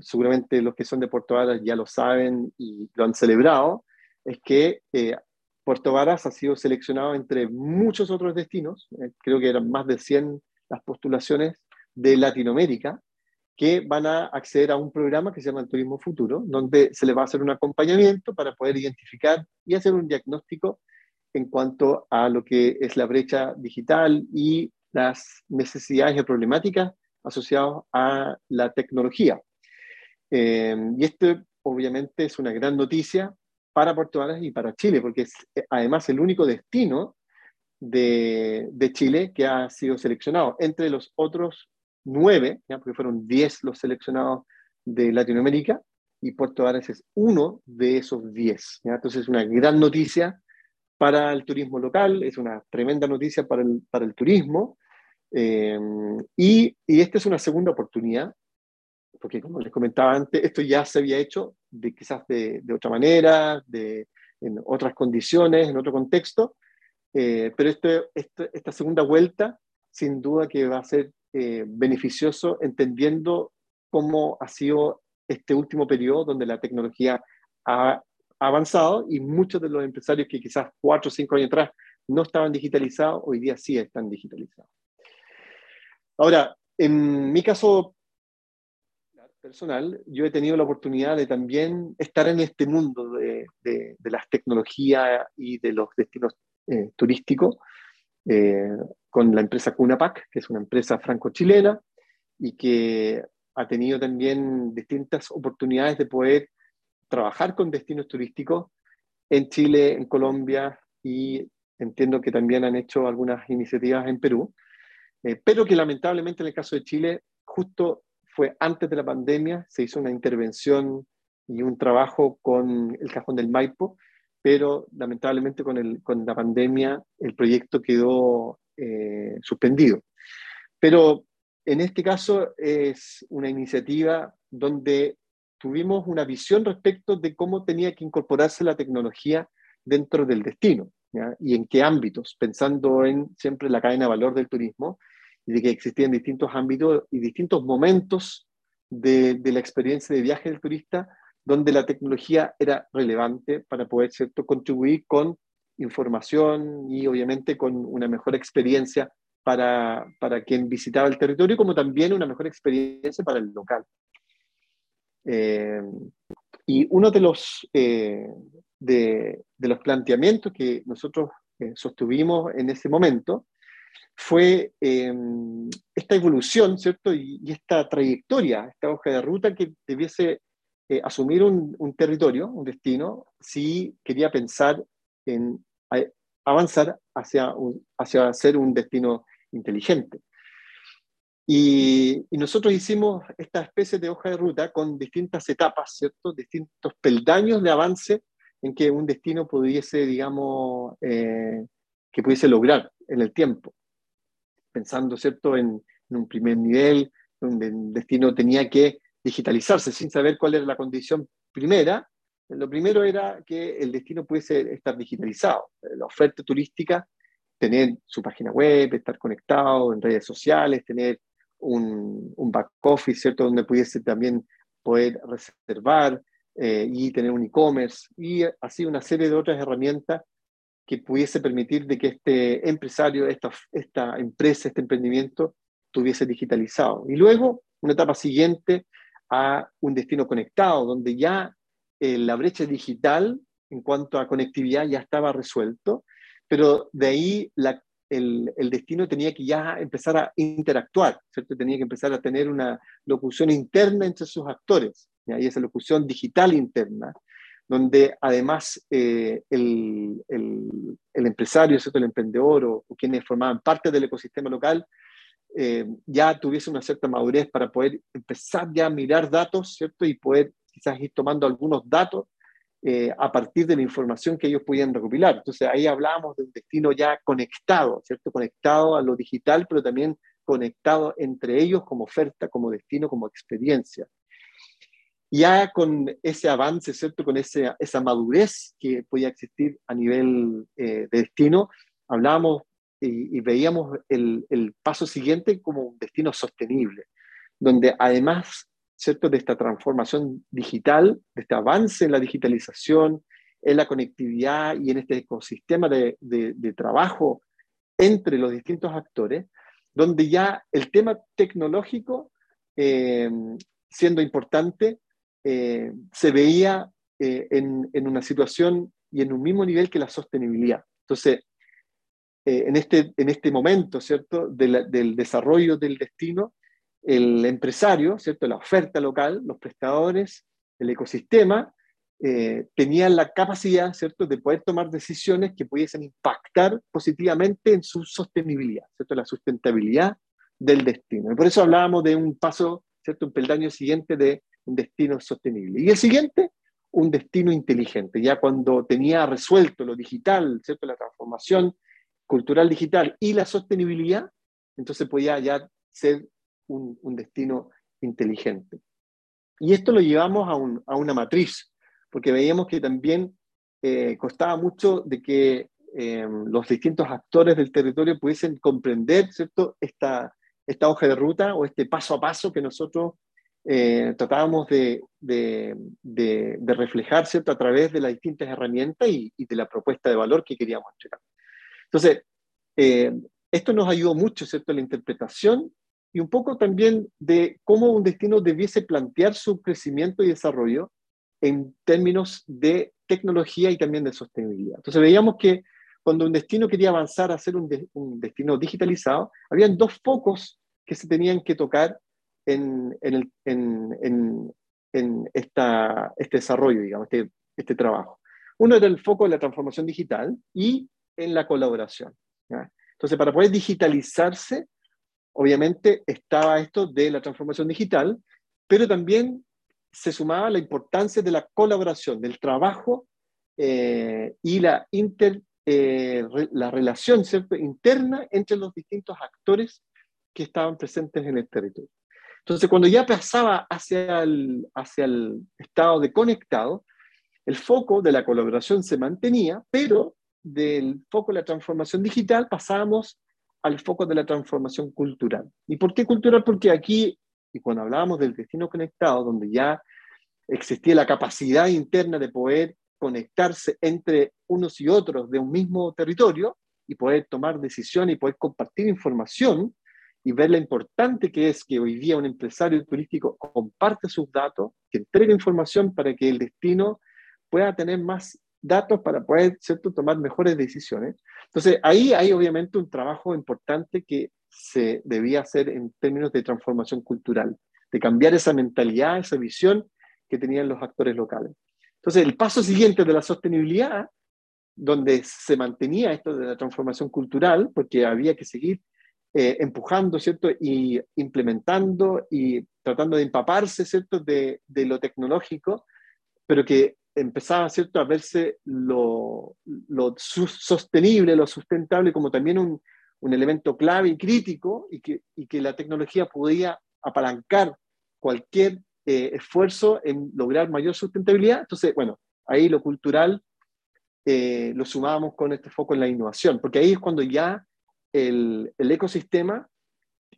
S2: seguramente los que son de Puerto Varas ya lo saben y lo han celebrado, es que eh, Puerto Varas ha sido seleccionado entre muchos otros destinos, eh, creo que eran más de 100 las postulaciones de Latinoamérica, que van a acceder a un programa que se llama el Turismo Futuro, donde se les va a hacer un acompañamiento para poder identificar y hacer un diagnóstico en cuanto a lo que es la brecha digital y las necesidades y problemáticas asociadas a la tecnología. Eh, y esto obviamente es una gran noticia para Puerto Varas y para Chile, porque es eh, además el único destino de, de Chile que ha sido seleccionado entre los otros nueve, ¿ya? porque fueron diez los seleccionados de Latinoamérica, y Puerto Varas es uno de esos diez. Entonces es una gran noticia para el turismo local, es una tremenda noticia para el, para el turismo, eh, y, y, esta es una segunda oportunidad, porque como les comentaba antes, esto ya se había hecho de, quizás de, de otra manera, de, en otras condiciones, en otro contexto, eh, pero este, este, esta segunda vuelta sin duda que va a ser eh, beneficioso entendiendo cómo ha sido este último periodo donde la tecnología ha avanzado y muchos de los empresarios que quizás cuatro o cinco años atrás no estaban digitalizados, hoy día sí están digitalizados. Ahora, en mi caso personal, yo he tenido la oportunidad de también estar en este mundo de, de, las tecnologías y de los destinos eh, turísticos. Eh, con la empresa Cunapac, que es una empresa franco-chilena y que ha tenido también distintas oportunidades de poder trabajar con destinos turísticos en Chile, en Colombia y entiendo que también han hecho algunas iniciativas en Perú, eh, pero que lamentablemente en el caso de Chile, justo fue antes de la pandemia, se hizo una intervención y un trabajo con el Cajón del Maipo, pero lamentablemente con, la pandemia el proyecto quedó eh, suspendido. Pero en este caso es una iniciativa donde tuvimos una visión respecto de cómo tenía que incorporarse la tecnología dentro del destino y en qué ámbitos, pensando en siempre la cadena de valor del turismo y de que existían distintos ámbitos y distintos momentos de, la experiencia de viaje del turista, donde la tecnología era relevante para poder ¿cierto? contribuir con información y obviamente con una mejor experiencia para, para quien visitaba el territorio, como también una mejor experiencia para el local. Eh, y uno de los, eh, de, los planteamientos que nosotros eh, sostuvimos en ese momento fue esta evolución, ¿cierto? Y, esta trayectoria, esta hoja de ruta que debiese asumir un, un, territorio, un destino, si quería pensar en avanzar hacia, hacia ser un destino inteligente. Y, nosotros hicimos esta especie de hoja de ruta con distintas etapas, ¿cierto? Distintos peldaños de avance en que un destino pudiese, digamos, eh, que pudiese lograr en el tiempo. Pensando, ¿cierto?, en, un primer nivel, donde el destino tenía que digitalizarse sin saber cuál era la condición primera. Lo primero era que el destino pudiese estar digitalizado. La oferta turística tener su página web, estar conectado en redes sociales, tener un, un back office, ¿cierto? Donde pudiese también poder reservar eh, y tener un e-commerce y así una serie de otras herramientas que pudiese permitir de que este empresario, esta, empresa, este emprendimiento tuviese digitalizado. Y luego, una etapa siguiente a un destino conectado, donde ya eh, la brecha digital en cuanto a conectividad ya estaba resuelto pero de ahí el, destino tenía que ya empezar a interactuar, ¿cierto? Tenía que empezar a tener una locución interna entre sus actores, y esa locución digital interna, donde además eh, el, empresario, ¿cierto? el emprendedor o, quienes formaban parte del ecosistema local, eh, ya tuviese una cierta madurez para poder empezar ya a mirar datos, ¿cierto? Y poder quizás ir tomando algunos datos eh, a partir de la información que ellos podían recopilar. Entonces ahí hablábamos de un destino ya conectado, ¿cierto? Conectado a lo digital, pero también conectado entre ellos como oferta, como destino, como experiencia. Ya con ese avance, ¿cierto? Con ese, esa madurez que podía existir a nivel eh, de destino, hablábamos y, veíamos el, el paso siguiente como un destino sostenible, donde además ¿cierto? de esta transformación digital, de este avance en la digitalización, en la conectividad y en este ecosistema de, de, trabajo entre los distintos actores, donde ya el tema tecnológico, eh, siendo importante, eh, se veía eh, en, una situación y en un mismo nivel que la sostenibilidad. Entonces, en, este, en este momento, ¿cierto?, del desarrollo del destino, el empresario, ¿cierto? la oferta local, los prestadores, el ecosistema, eh, tenían la capacidad ¿cierto? de poder tomar decisiones que pudiesen impactar positivamente en su sostenibilidad, ¿cierto? la sustentabilidad del destino. Y por eso hablábamos de un paso, ¿cierto? un peldaño siguiente de un destino sostenible. Y el siguiente, un destino inteligente, ya cuando tenía resuelto lo digital, ¿cierto? la transformación cultural digital y la sostenibilidad, entonces podía ya ser un, destino inteligente. Y esto lo llevamos a, una matriz, porque veíamos que también eh, costaba mucho de que em, los distintos actores del territorio pudiesen comprender ¿cierto? Esta, esta hoja de ruta o este paso a paso que nosotros eh, tratábamos de, reflejar ¿cierto? a través de las distintas herramientas y, de la propuesta de valor que queríamos entregar. Entonces, eh, esto nos ayudó mucho ¿cierto? la interpretación y un poco también de cómo un destino debiese plantear su crecimiento y desarrollo en términos de tecnología y también de sostenibilidad. Entonces veíamos que cuando un destino quería avanzar a ser un, destino digitalizado, habían dos focos que se tenían que tocar en, en, en, en esta, este desarrollo, digamos, este, este, trabajo. Uno era el foco de la transformación digital y en la colaboración. Entonces, para poder digitalizarse, obviamente estaba esto de la transformación digital, pero también se sumaba la importancia de la colaboración, del trabajo eh, y la, inter, eh, la relación ¿cierto? interna entre los distintos actores que estaban presentes en el territorio. Entonces, cuando ya pasaba hacia el, hacia el estado de conectado, el foco de la colaboración se mantenía, pero del foco de la transformación digital pasábamos al foco de la transformación cultural. ¿Y por qué cultural? Porque aquí Y cuando hablábamos del destino conectado, donde ya existía la capacidad interna de poder conectarse entre unos y otros de un mismo territorio y poder tomar decisiones y poder compartir información y ver lo importante que es que hoy día un empresario turístico comparte sus datos, que entregue información para que el destino pueda tener más datos para poder ¿cierto? tomar mejores decisiones. Entonces, ahí hay obviamente un trabajo importante que se debía hacer en términos de transformación cultural, de cambiar esa mentalidad, esa visión que tenían los actores locales. Entonces, el paso siguiente de la sostenibilidad, donde se mantenía esto de la transformación cultural, porque había que seguir eh, empujando, ¿cierto? Y implementando y tratando de empaparse, ¿cierto? De, lo tecnológico, pero que empezaba, ¿cierto? A verse lo, lo sostenible, lo sustentable como también un, un elemento clave y crítico y que, y que la tecnología podía apalancar cualquier eh, esfuerzo en lograr mayor sustentabilidad. Entonces, bueno, ahí lo cultural eh, lo sumábamos con este foco en la innovación, porque ahí es cuando ya el, el, ecosistema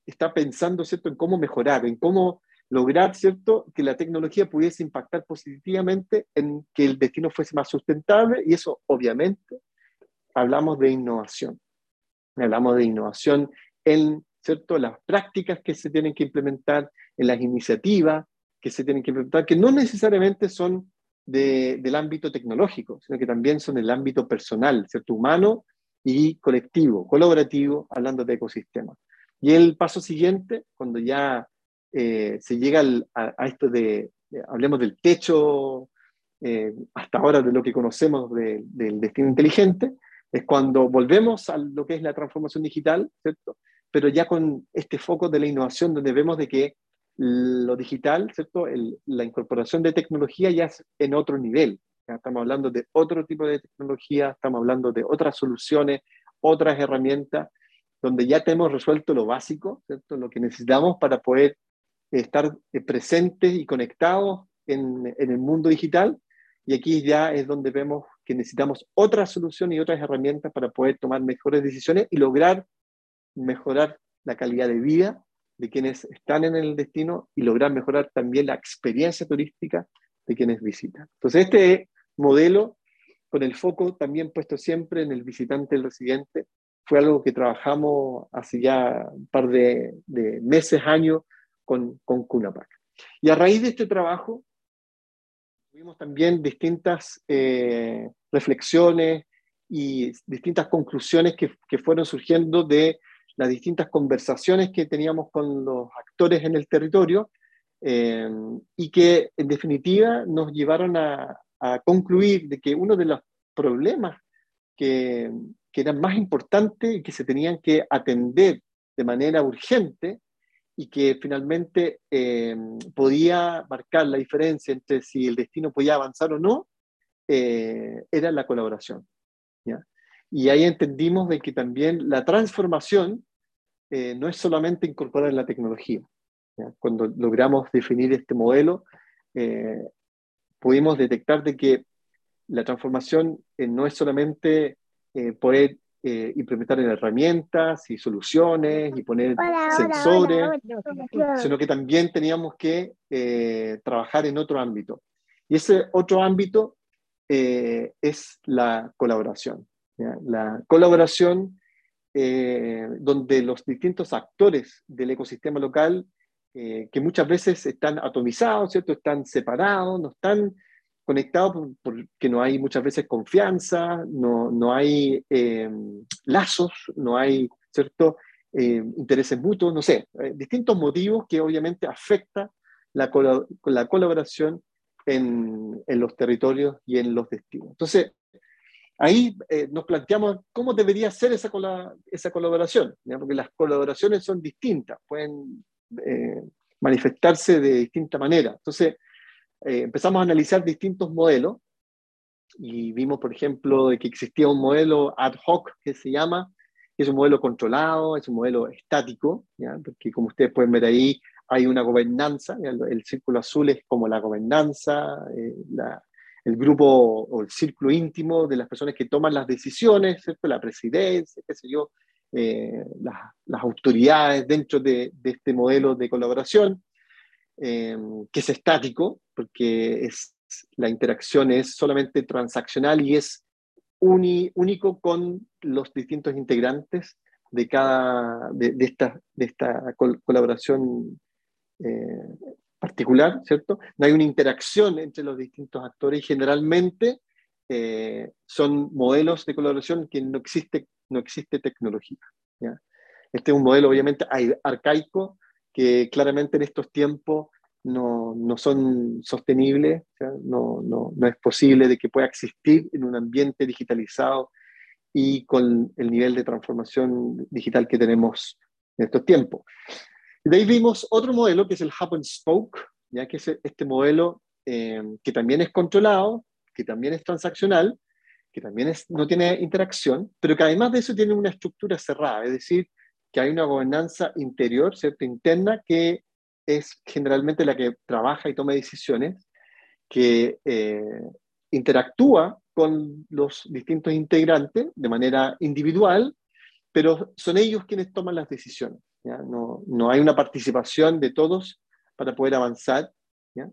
S2: está pensando, ¿cierto?, en cómo mejorar, en cómo lograr, ¿cierto?, que la tecnología pudiese impactar positivamente en que el destino fuese más sustentable y eso, obviamente, hablamos de innovación. Hablamos de innovación en, ¿cierto?, las prácticas que se tienen que implementar, en las iniciativas, que se tienen que implementar, que no necesariamente son del ámbito tecnológico, sino que también son del ámbito personal, ¿cierto? humano y colectivo, colaborativo, hablando de ecosistemas. Y el paso siguiente, cuando ya eh, se llega a, esto de, hablemos del techo, eh, hasta ahora de lo que conocemos del destino inteligente, es cuando volvemos a lo que es la transformación digital, ¿cierto? Pero ya con este foco de la innovación, donde vemos de que lo digital, ¿cierto? la incorporación de tecnología ya es en otro nivel. ¿Ya? Estamos hablando de otro tipo de tecnología, estamos hablando de otras soluciones, otras herramientas, donde ya tenemos resuelto lo básico, ¿cierto? Lo que necesitamos para poder estar presentes y conectados en, en el mundo digital. Y aquí ya es donde vemos que necesitamos otras soluciones y otras herramientas para poder tomar mejores decisiones y lograr mejorar la calidad de vida de quienes están en el destino y lograr mejorar también la experiencia turística de quienes visitan. Entonces, este modelo, con el foco también puesto siempre en el visitante, el residente, fue algo que trabajamos hace ya un par de, meses, años, con, con Cunapac. Y a raíz de este trabajo, tuvimos también distintas eh, reflexiones y distintas conclusiones que, que fueron surgiendo de las distintas conversaciones que teníamos con los actores en el territorio eh, y que en definitiva nos llevaron a, concluir de que uno de los problemas que, que, eran más importantes y que se tenían que atender de manera urgente y que finalmente eh, podía marcar la diferencia entre si el destino podía avanzar o no, eh, era la colaboración. ¿ya? Y ahí entendimos de que también la transformación eh, no es solamente incorporar la tecnología. Cuando logramos definir este modelo, pudimos detectar de que la transformación eh, no es solamente poder implementar herramientas y soluciones y poner sensores, sino que también teníamos que trabajar en otro ámbito. Y ese otro ámbito es la colaboración. La colaboración eh, donde los distintos actores del ecosistema local, eh, que muchas veces están atomizados, ¿cierto? están separados, no están conectados porque no hay muchas veces confianza, no, no hay eh, lazos, no hay ¿cierto? intereses mutuos, no sé, distintos motivos que obviamente afectan la, la colaboración en, en, los territorios y en los destinos. Entonces, ahí eh, nos planteamos cómo debería ser esa, esa colaboración, porque las colaboraciones son distintas, pueden eh, manifestarse de distinta manera. Entonces, eh, empezamos a analizar distintos modelos y vimos, por ejemplo, de que existía un modelo ad hoc que se llama, que es un modelo controlado, es un modelo estático, porque como ustedes pueden ver ahí, hay una gobernanza, el, círculo azul es como la gobernanza, la, el grupo o el círculo íntimo de las personas que toman las decisiones, la presidencia, qué sé yo, eh, las, autoridades dentro de, este modelo de colaboración. em, que es estático, porque es, la interacción es solamente transaccional y es único con los distintos integrantes de cada de, esta, de esta colaboración eh, particular, ¿cierto? No hay una interacción entre los distintos actores y generalmente eh, son modelos de colaboración que no existe, no existe tecnología. Este es un modelo obviamente arcaico que claramente en estos tiempos no, no son sostenibles, no, no, no, es posible de que pueda existir en un ambiente digitalizado y con el nivel de transformación digital que tenemos en estos tiempos. De ahí vimos otro modelo que es el Hub and Spoke, ya que es este modelo eh, que también es controlado, que también es transaccional, que también es, no tiene interacción, pero que además de eso tiene una estructura cerrada, es decir, que hay una gobernanza interior, ¿cierto? interna, que es generalmente la que trabaja y toma decisiones, que eh, interactúa con los distintos integrantes de manera individual, pero son ellos quienes toman las decisiones. ¿ya? No, no, hay una participación de todos para poder avanzar. ¿ya?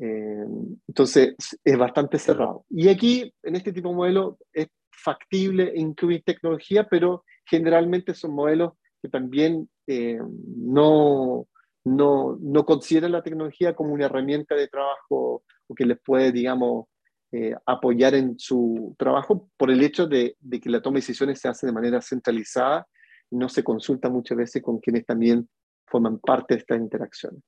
S2: Eh, entonces, es bastante cerrado. Y aquí, en este tipo de modelo, es factible incluir tecnología, pero generalmente son modelos que también eh, no, no, no consideran la tecnología como una herramienta de trabajo o que les puede, digamos, eh, apoyar en su trabajo por el hecho de, de, que la toma de decisiones se hace de manera centralizada y no se consulta muchas veces con quienes también forman parte de estas interacciones.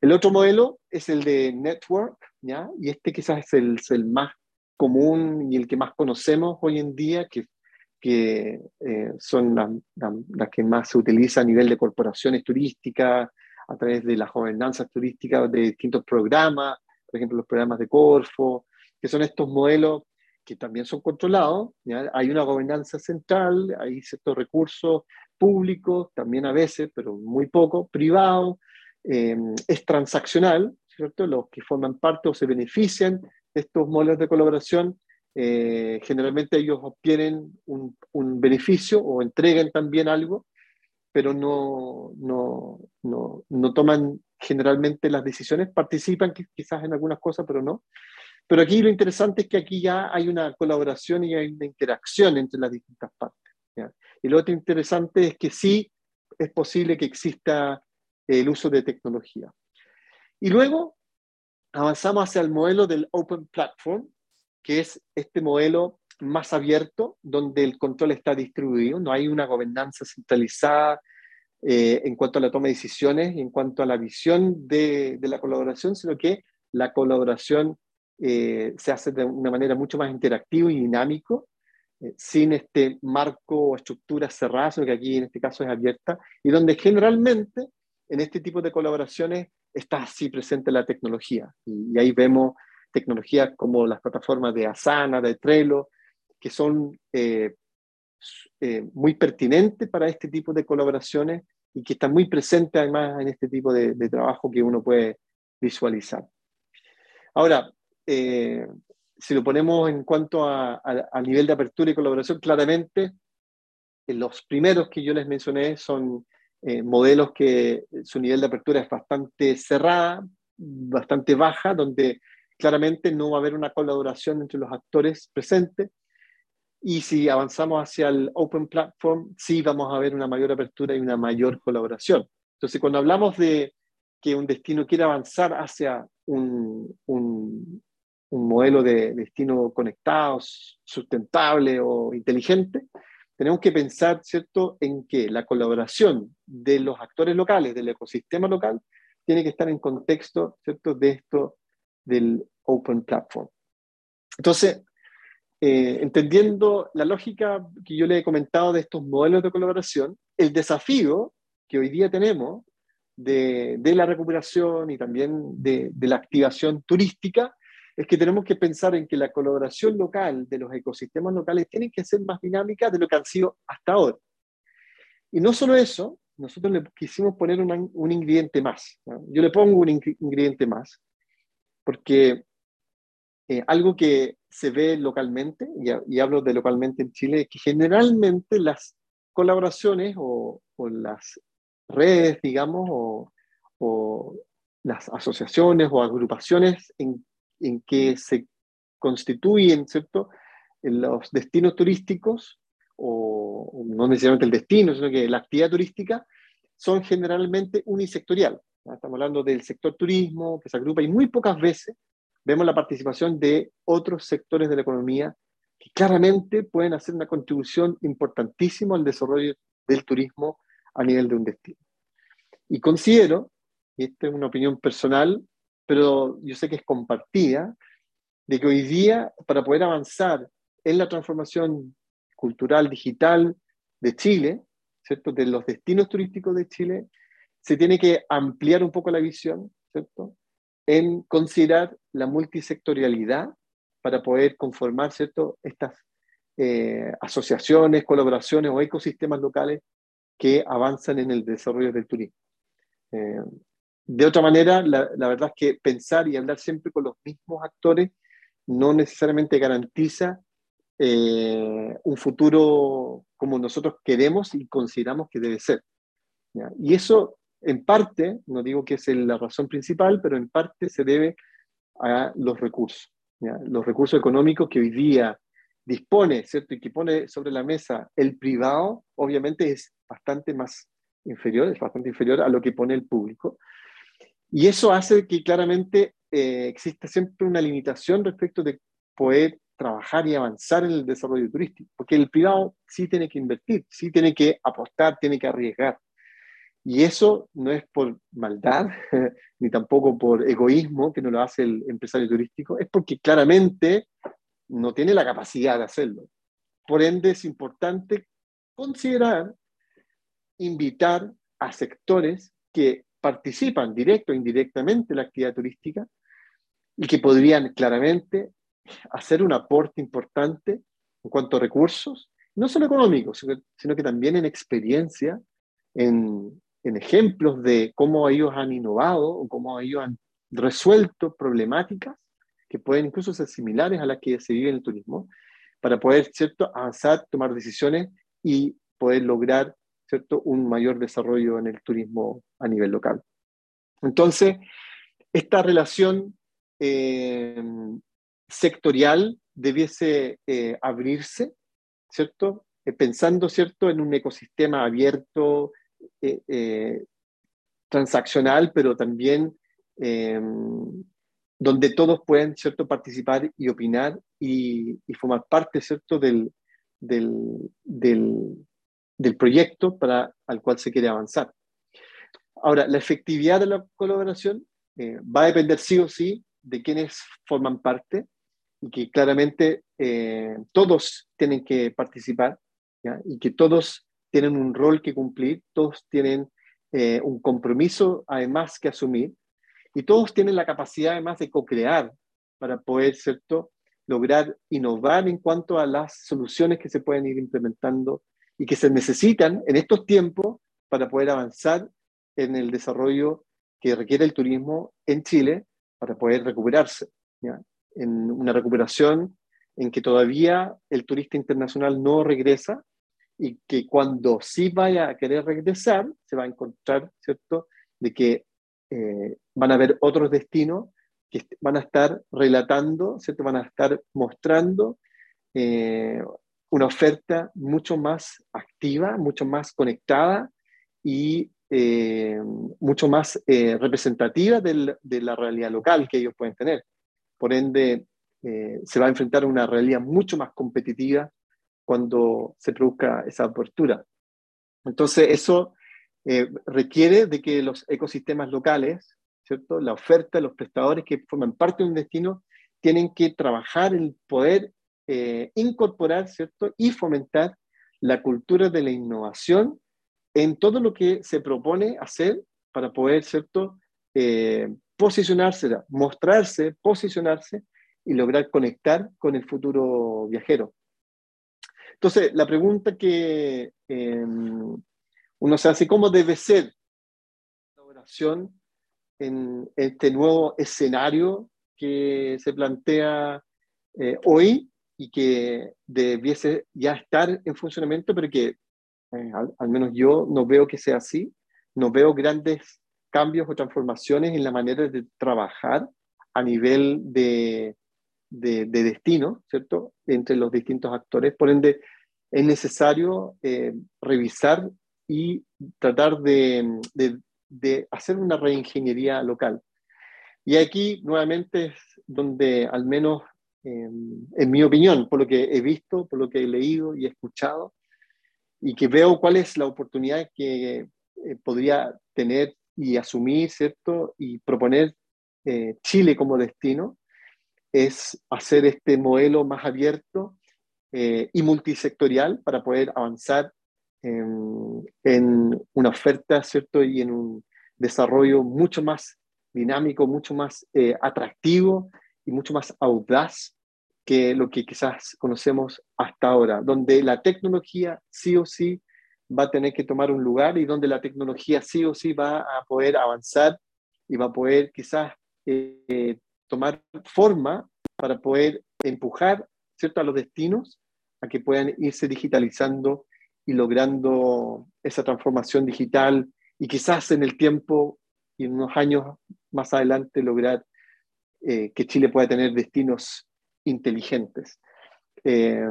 S2: El otro modelo es el de network, ¿ya? y este quizás es el, más común y el que más conocemos hoy en día, que eh, son las que más se utiliza a nivel de corporaciones turísticas, a través de las gobernanzas turísticas de distintos programas, por ejemplo, los programas de Corfo, que son estos modelos que también son controlados. Hay una gobernanza central, hay ciertos recursos públicos, también a veces, pero muy poco, privados. Eh, es transaccional, ¿cierto? Los que forman parte o se benefician de estos modelos de colaboración eh, generalmente ellos obtienen un, un, beneficio o entregan también algo, pero no, no, no, no, toman generalmente las decisiones, participan quizás en algunas cosas, pero no. Pero aquí lo interesante es que aquí ya hay una colaboración y hay una interacción entre las distintas partes. Y lo otro interesante es que sí es posible que exista el uso de tecnología. Y luego avanzamos hacia el modelo del Open Platform, que es este modelo más abierto, donde el control está distribuido, no hay una gobernanza centralizada eh, en cuanto a la toma de decisiones y en cuanto a la visión de, la colaboración, sino que la colaboración eh, se hace de una manera mucho más interactiva y dinámico, eh, sin este marco o estructura cerrada, sino que aquí en este caso es abierta, y donde generalmente en este tipo de colaboraciones está así presente la tecnología. Y, ahí vemos tecnologías como las plataformas de Asana, de Trello, que son eh, eh, muy pertinentes para este tipo de colaboraciones y que están muy presentes además en este tipo de, trabajo que uno puede visualizar. Ahora, eh, si lo ponemos en cuanto a, nivel de apertura y colaboración, claramente los primeros que yo les mencioné son modelos que su nivel de apertura es bastante cerrada, bastante baja, donde claramente no va a haber una colaboración entre los actores presentes. Y si avanzamos hacia el Open Platform, sí vamos a ver una mayor apertura y una mayor colaboración. Entonces, cuando hablamos de que un destino quiere avanzar hacia un, un, modelo de destino conectado, sustentable o inteligente, tenemos que pensar, ¿cierto?, en que la colaboración de los actores locales, del ecosistema local, tiene que estar en contexto, ¿cierto?, de esto del Open Platform. Entonces, eh, entendiendo la lógica que yo le he comentado de estos modelos de colaboración, el desafío que hoy día tenemos de, la recuperación y también de, la activación turística es que tenemos que pensar en que la colaboración local de los ecosistemas locales tiene que ser más dinámica de lo que han sido hasta ahora. Y no solo eso, nosotros le quisimos poner un ingrediente más. Yo le pongo un ingrediente más, porque eh, algo que se ve localmente, y, hablo de localmente en Chile, es que generalmente las colaboraciones o, las redes, digamos, o, las asociaciones o agrupaciones en, en que se constituyen, ¿cierto?, en los destinos turísticos, o no necesariamente el destino, sino que la actividad turística, son generalmente unisectorial. Estamos hablando del sector turismo, que se agrupa, y muy pocas veces vemos la participación de otros sectores de la economía que claramente pueden hacer una contribución importantísima al desarrollo del turismo a nivel de un destino. Y considero, y esta es una opinión personal, pero yo sé que es compartida, de que hoy día, para poder avanzar en la transformación cultural, digital de Chile, ¿cierto? de los destinos turísticos de Chile, se tiene que ampliar un poco la visión, ¿cierto? en considerar la multisectorialidad para poder conformar ¿cierto? estas eh, asociaciones, colaboraciones o ecosistemas locales que avanzan en el desarrollo del turismo. Eh, de otra manera, la, la, verdad es que pensar y hablar siempre con los mismos actores no necesariamente garantiza eh, un futuro como nosotros queremos y consideramos que debe ser. ¿ya? Y eso, en parte, no digo que es la razón principal, pero en parte se debe a los recursos. Los recursos económicos que hoy día dispone, ¿cierto? Y que pone sobre la mesa el privado, obviamente es bastante más inferior, es bastante inferior a lo que pone el público. Y eso hace que claramente eh, exista siempre una limitación respecto de poder trabajar y avanzar en el desarrollo turístico, porque el privado sí tiene que invertir, sí tiene que apostar, tiene que arriesgar. Y eso no es por maldad, ni tampoco por egoísmo, que no lo hace el empresario turístico, es porque claramente no tiene la capacidad de hacerlo. Por ende, es importante considerar, invitar a sectores que participan directo o indirectamente en la actividad turística y que podrían claramente hacer un aporte importante en cuanto a recursos, no solo económicos, sino que también en experiencia, en, ejemplos de cómo ellos han innovado o cómo ellos han resuelto problemáticas que pueden incluso ser similares a las que se vive en el turismo, para poder ¿cierto? avanzar, tomar decisiones y poder lograr ¿cierto? un mayor desarrollo en el turismo a nivel local. Entonces, esta relación eh, sectorial debiese eh, abrirse, ¿cierto? Eh, pensando, ¿cierto?, en un ecosistema abierto, transaccional, pero también donde todos pueden ¿cierto? participar y opinar y, formar parte ¿cierto? Del, del, del, proyecto para, al cual se quiere avanzar. Ahora, la efectividad de la colaboración eh, va a depender sí o sí de quienes forman parte y que claramente todos tienen que participar y que todos tienen un rol que cumplir, todos tienen eh, un compromiso además que asumir y todos tienen la capacidad además de co-crear para poder, ¿cierto?, lograr innovar en cuanto a las soluciones que se pueden ir implementando y que se necesitan en estos tiempos para poder avanzar en el desarrollo que requiere el turismo en Chile para poder recuperarse, en una recuperación en que todavía el turista internacional no regresa y que cuando sí vaya a querer regresar, se va a encontrar, ¿cierto?, de que eh, van a haber otros destinos que van a estar relatando, ¿cierto?, van a estar mostrando eh, una oferta mucho más activa, mucho más conectada y eh, mucho más representativa del, de la realidad local que ellos pueden tener. Por ende, se va a enfrentar a una realidad mucho más competitiva cuando se produzca esa apertura. Entonces, eso eh, requiere de que los ecosistemas locales, ¿cierto? la oferta, los prestadores que forman parte de un destino, tienen que trabajar en poder eh, incorporar ¿cierto? y fomentar la cultura de la innovación en todo lo que se propone hacer para poder ¿cierto? Eh, posicionarse, mostrarse, posicionarse y lograr conectar con el futuro viajero. Entonces, la pregunta que em, uno se hace, ¿cómo debe ser la oración en este nuevo escenario que se plantea eh, hoy y que debiese ya estar en funcionamiento, pero que eh, al, menos yo no veo que sea así, no veo grandes cambios o transformaciones en la manera de trabajar a nivel de, de, destino, ¿cierto? Entre los distintos actores. Por ende, es necesario eh, revisar y tratar de, de, hacer una reingeniería local. Y aquí, nuevamente, es donde, al menos en mi opinión, por lo que he visto, por lo que he leído y escuchado, y que veo cuál es la oportunidad que eh, podría tener y asumir, ¿cierto? Y proponer eh, Chile como destino, es hacer este modelo más abierto eh, y multisectorial para poder avanzar en, en, una oferta, ¿cierto? Y en un desarrollo mucho más dinámico, mucho más atractivo y mucho más audaz que lo que quizás conocemos hasta ahora, donde la tecnología sí o sí va a tener que tomar un lugar y donde la tecnología sí o sí va a poder avanzar y va a poder quizás eh, tomar forma para poder empujar ¿cierto? a los destinos a que puedan irse digitalizando y logrando esa transformación digital y quizás en el tiempo y en unos años más adelante lograr eh, que Chile pueda tener destinos inteligentes. Eh,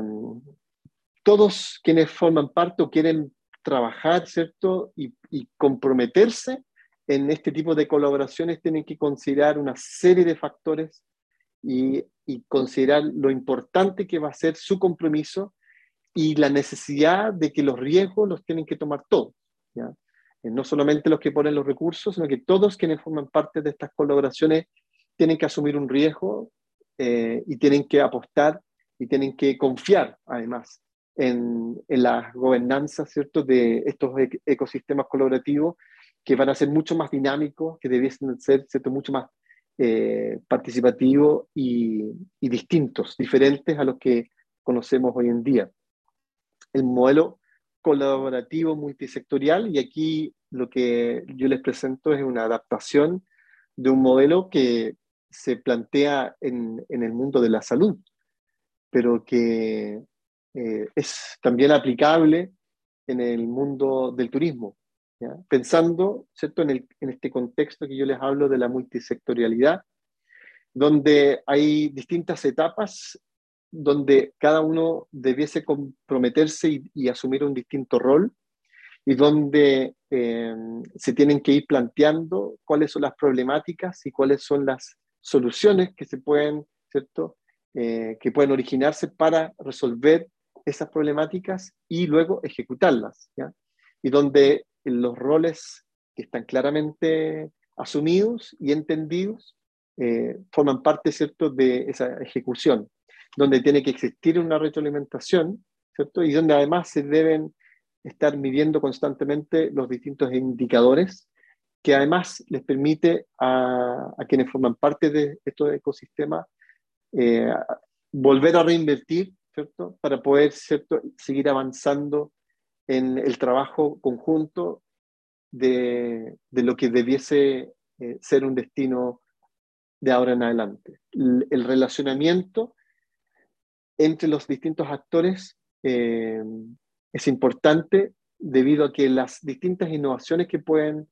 S2: todos quienes forman parte o quieren trabajar, ¿cierto? Y, comprometerse en este tipo de colaboraciones tienen que considerar una serie de factores y, considerar lo importante que va a ser su compromiso y la necesidad de que los riesgos los tienen que tomar todos. ¿ya? Eh, no solamente los que ponen los recursos, sino que todos quienes forman parte de estas colaboraciones tienen que asumir un riesgo eh, y tienen que apostar y tienen que confiar, además, en, en la gobernanza ¿cierto? de estos ecosistemas colaborativos que van a ser mucho más dinámicos, que debiesen ser ¿cierto? mucho más eh, participativos y, y, distintos, diferentes a los que conocemos hoy en día. El modelo colaborativo multisectorial, y aquí lo que yo les presento es una adaptación de un modelo que se plantea en, en el mundo de la salud, pero que eh, es también aplicable en el mundo del turismo, pensando ¿cierto? En, este contexto que yo les hablo de la multisectorialidad, donde hay distintas etapas donde cada uno debiese comprometerse y, asumir un distinto rol y donde eh, se tienen que ir planteando cuáles son las problemáticas y cuáles son las soluciones que se pueden, ¿cierto? Eh, que pueden originarse para resolver esas problemáticas y luego ejecutarlas, ¿ya? Y donde los roles que están claramente asumidos y entendidos eh, forman parte, ¿cierto?, de esa ejecución, donde tiene que existir una retroalimentación, ¿cierto? Y donde además se deben estar midiendo constantemente los distintos indicadores que además les permite a, a quienes forman parte de estos ecosistemas eh, volver a reinvertir ¿cierto? Para poder ¿cierto? seguir avanzando en el trabajo conjunto de, de lo que debiese eh, ser un destino de ahora en adelante. El, relacionamiento entre los distintos actores eh, es importante debido a que las distintas innovaciones que pueden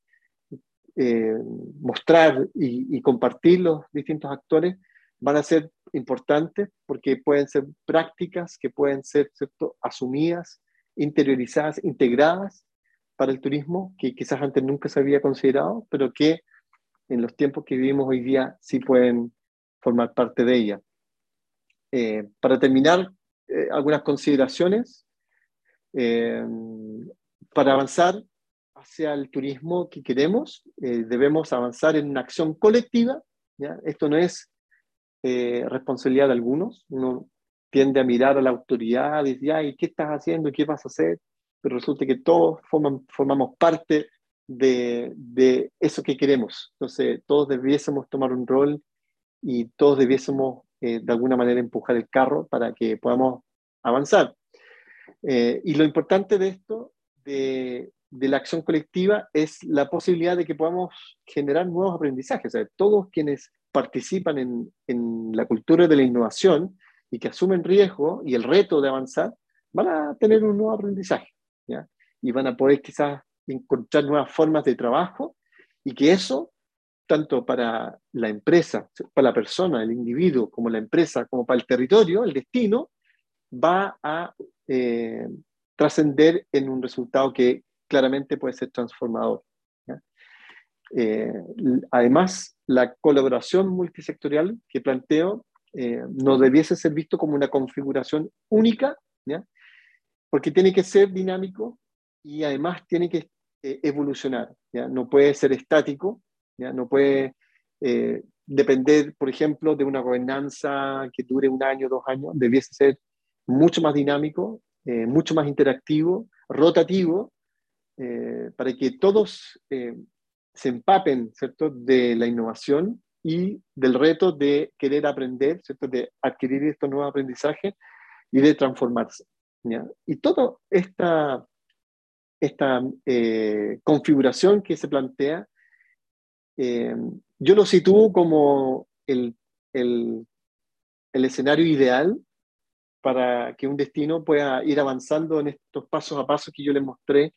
S2: eh, mostrar y, compartir los distintos actores van a ser importantes porque pueden ser prácticas que pueden ser ¿cierto? asumidas, interiorizadas, integradas para el turismo, que quizás antes nunca se había considerado, pero que en los tiempos que vivimos hoy día sí pueden formar parte de ella. Eh, para terminar, eh, algunas consideraciones. Para avanzar hacia el turismo que queremos, debemos avanzar en una acción colectiva. ¿ya? Esto no es eh, responsabilidad de algunos. Uno tiende a mirar a la autoridad y decir, ay, ¿qué estás haciendo? ¿Qué vas a hacer? Pero resulta que todos formamos parte de, de, eso que queremos. Entonces, todos debiésemos tomar un rol y todos debiésemos eh, de alguna manera empujar el carro para que podamos avanzar. Eh, y lo importante de esto, de, de, la acción colectiva, es la posibilidad de que podamos generar nuevos aprendizajes. O sea, todos quienes participan en, en, la cultura de la innovación y que asumen riesgo y el reto de avanzar, van a tener un nuevo aprendizaje ¿ya? y van a poder quizás encontrar nuevas formas de trabajo Y que eso, tanto para la empresa, para la persona, el individuo, como la empresa, como para el territorio, el destino, va a eh, trascender en un resultado que claramente puede ser transformador. Eh, además, la colaboración multisectorial que planteo eh, no debiese ser visto como una configuración única, porque tiene que ser dinámico y además tiene que eh, evolucionar, ¿ya? no puede ser estático, ¿ya? no puede depender, por ejemplo, de una gobernanza que dure un año, dos años, debiese ser mucho más dinámico, mucho más interactivo, rotativo, para que todos se empapen, ¿cierto?, de la innovación y del reto de querer aprender, ¿cierto?, de adquirir estos nuevos aprendizajes y de transformarse. Y toda esta, esta eh, configuración que se plantea, eh, yo lo sitúo como el, el, el escenario ideal para que un destino pueda ir avanzando en estos pasos a pasos que yo les mostré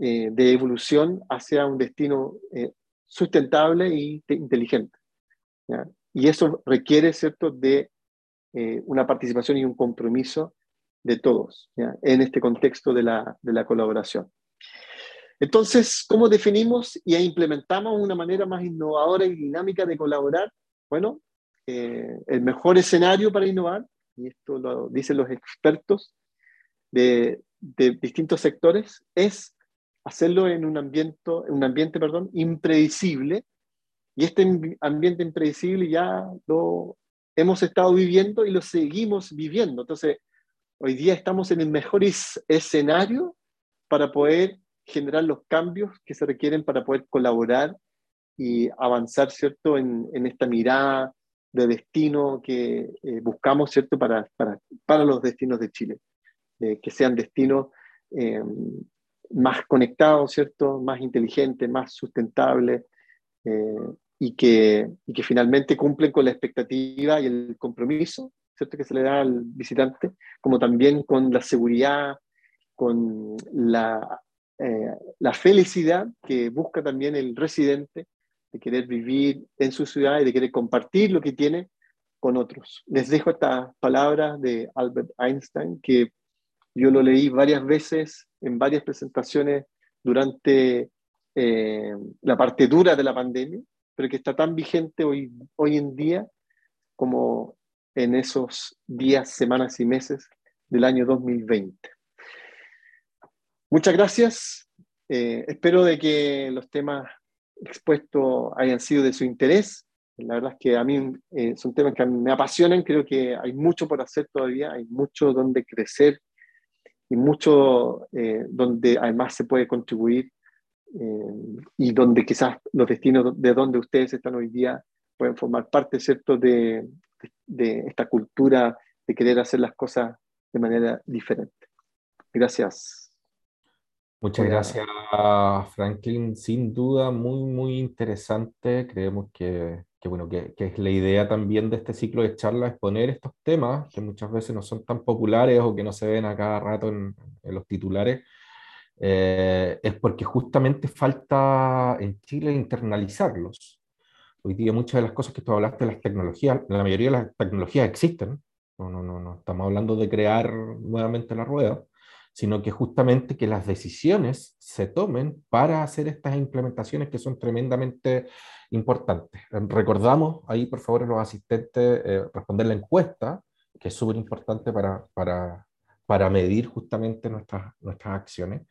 S2: eh, de evolución hacia un destino eh, sustentable e inteligente. Y eso requiere, ¿cierto?, de eh, una participación y un compromiso de todos en este contexto de la, de la colaboración. Entonces, ¿cómo definimos y implementamos una manera más innovadora y dinámica de colaborar? Bueno, el mejor escenario para innovar, y esto lo dicen los expertos de, de distintos sectores, es hacerlo en un ambiente, un ambiente perdón, impredecible, y este ambiente impredecible ya lo hemos estado viviendo y lo seguimos viviendo. Entonces, hoy día estamos en el mejor escenario para poder generar los cambios que se requieren para poder colaborar y avanzar, ¿cierto?, en, esta mirada de destino que eh, buscamos, ¿cierto?, para, para, para, los destinos de Chile, que sean destinos eh, más conectado, ¿cierto? Más inteligente, más sustentable eh, y, que, y que finalmente cumplen con la expectativa y el compromiso, ¿cierto? Que se le da al visitante, como también con la seguridad, con la, eh, la felicidad que busca también el residente de querer vivir en su ciudad y de querer compartir lo que tiene con otros. Les dejo esta palabra de Albert Einstein que yo lo leí varias veces en varias presentaciones durante eh, la parte dura de la pandemia, pero que está tan vigente hoy, hoy en día como en esos días, semanas y meses del año 2020. Muchas gracias. Eh, espero de que los temas expuestos hayan sido de su interés. La verdad es que a mí eh, son temas que me apasionan. Creo que hay mucho por hacer todavía, hay mucho donde crecer y mucho eh, donde además se puede contribuir eh, y donde quizás los destinos de donde ustedes están hoy día pueden formar parte, ¿cierto?, de, de, esta cultura de querer hacer las cosas de manera diferente. Gracias.
S1: Muchas gracias, Franklin. Sin duda, muy, muy interesante. Creemos que que bueno, que, que, es la idea también de este ciclo de charlas, exponer estos temas que muchas veces no son tan populares o que no se ven a cada rato en, en los titulares, eh, es porque justamente falta en Chile internalizarlos. Hoy día muchas de las cosas que tú hablaste las tecnologías, la mayoría de las tecnologías existen, no, no, no, no estamos hablando de crear nuevamente la rueda, sino que justamente que las decisiones se tomen para hacer estas implementaciones que son tremendamente importante. Recordamos ahí, por favor, los asistentes, eh, responder la encuesta, que es súper importante para, para, para, medir justamente nuestras, nuestras acciones.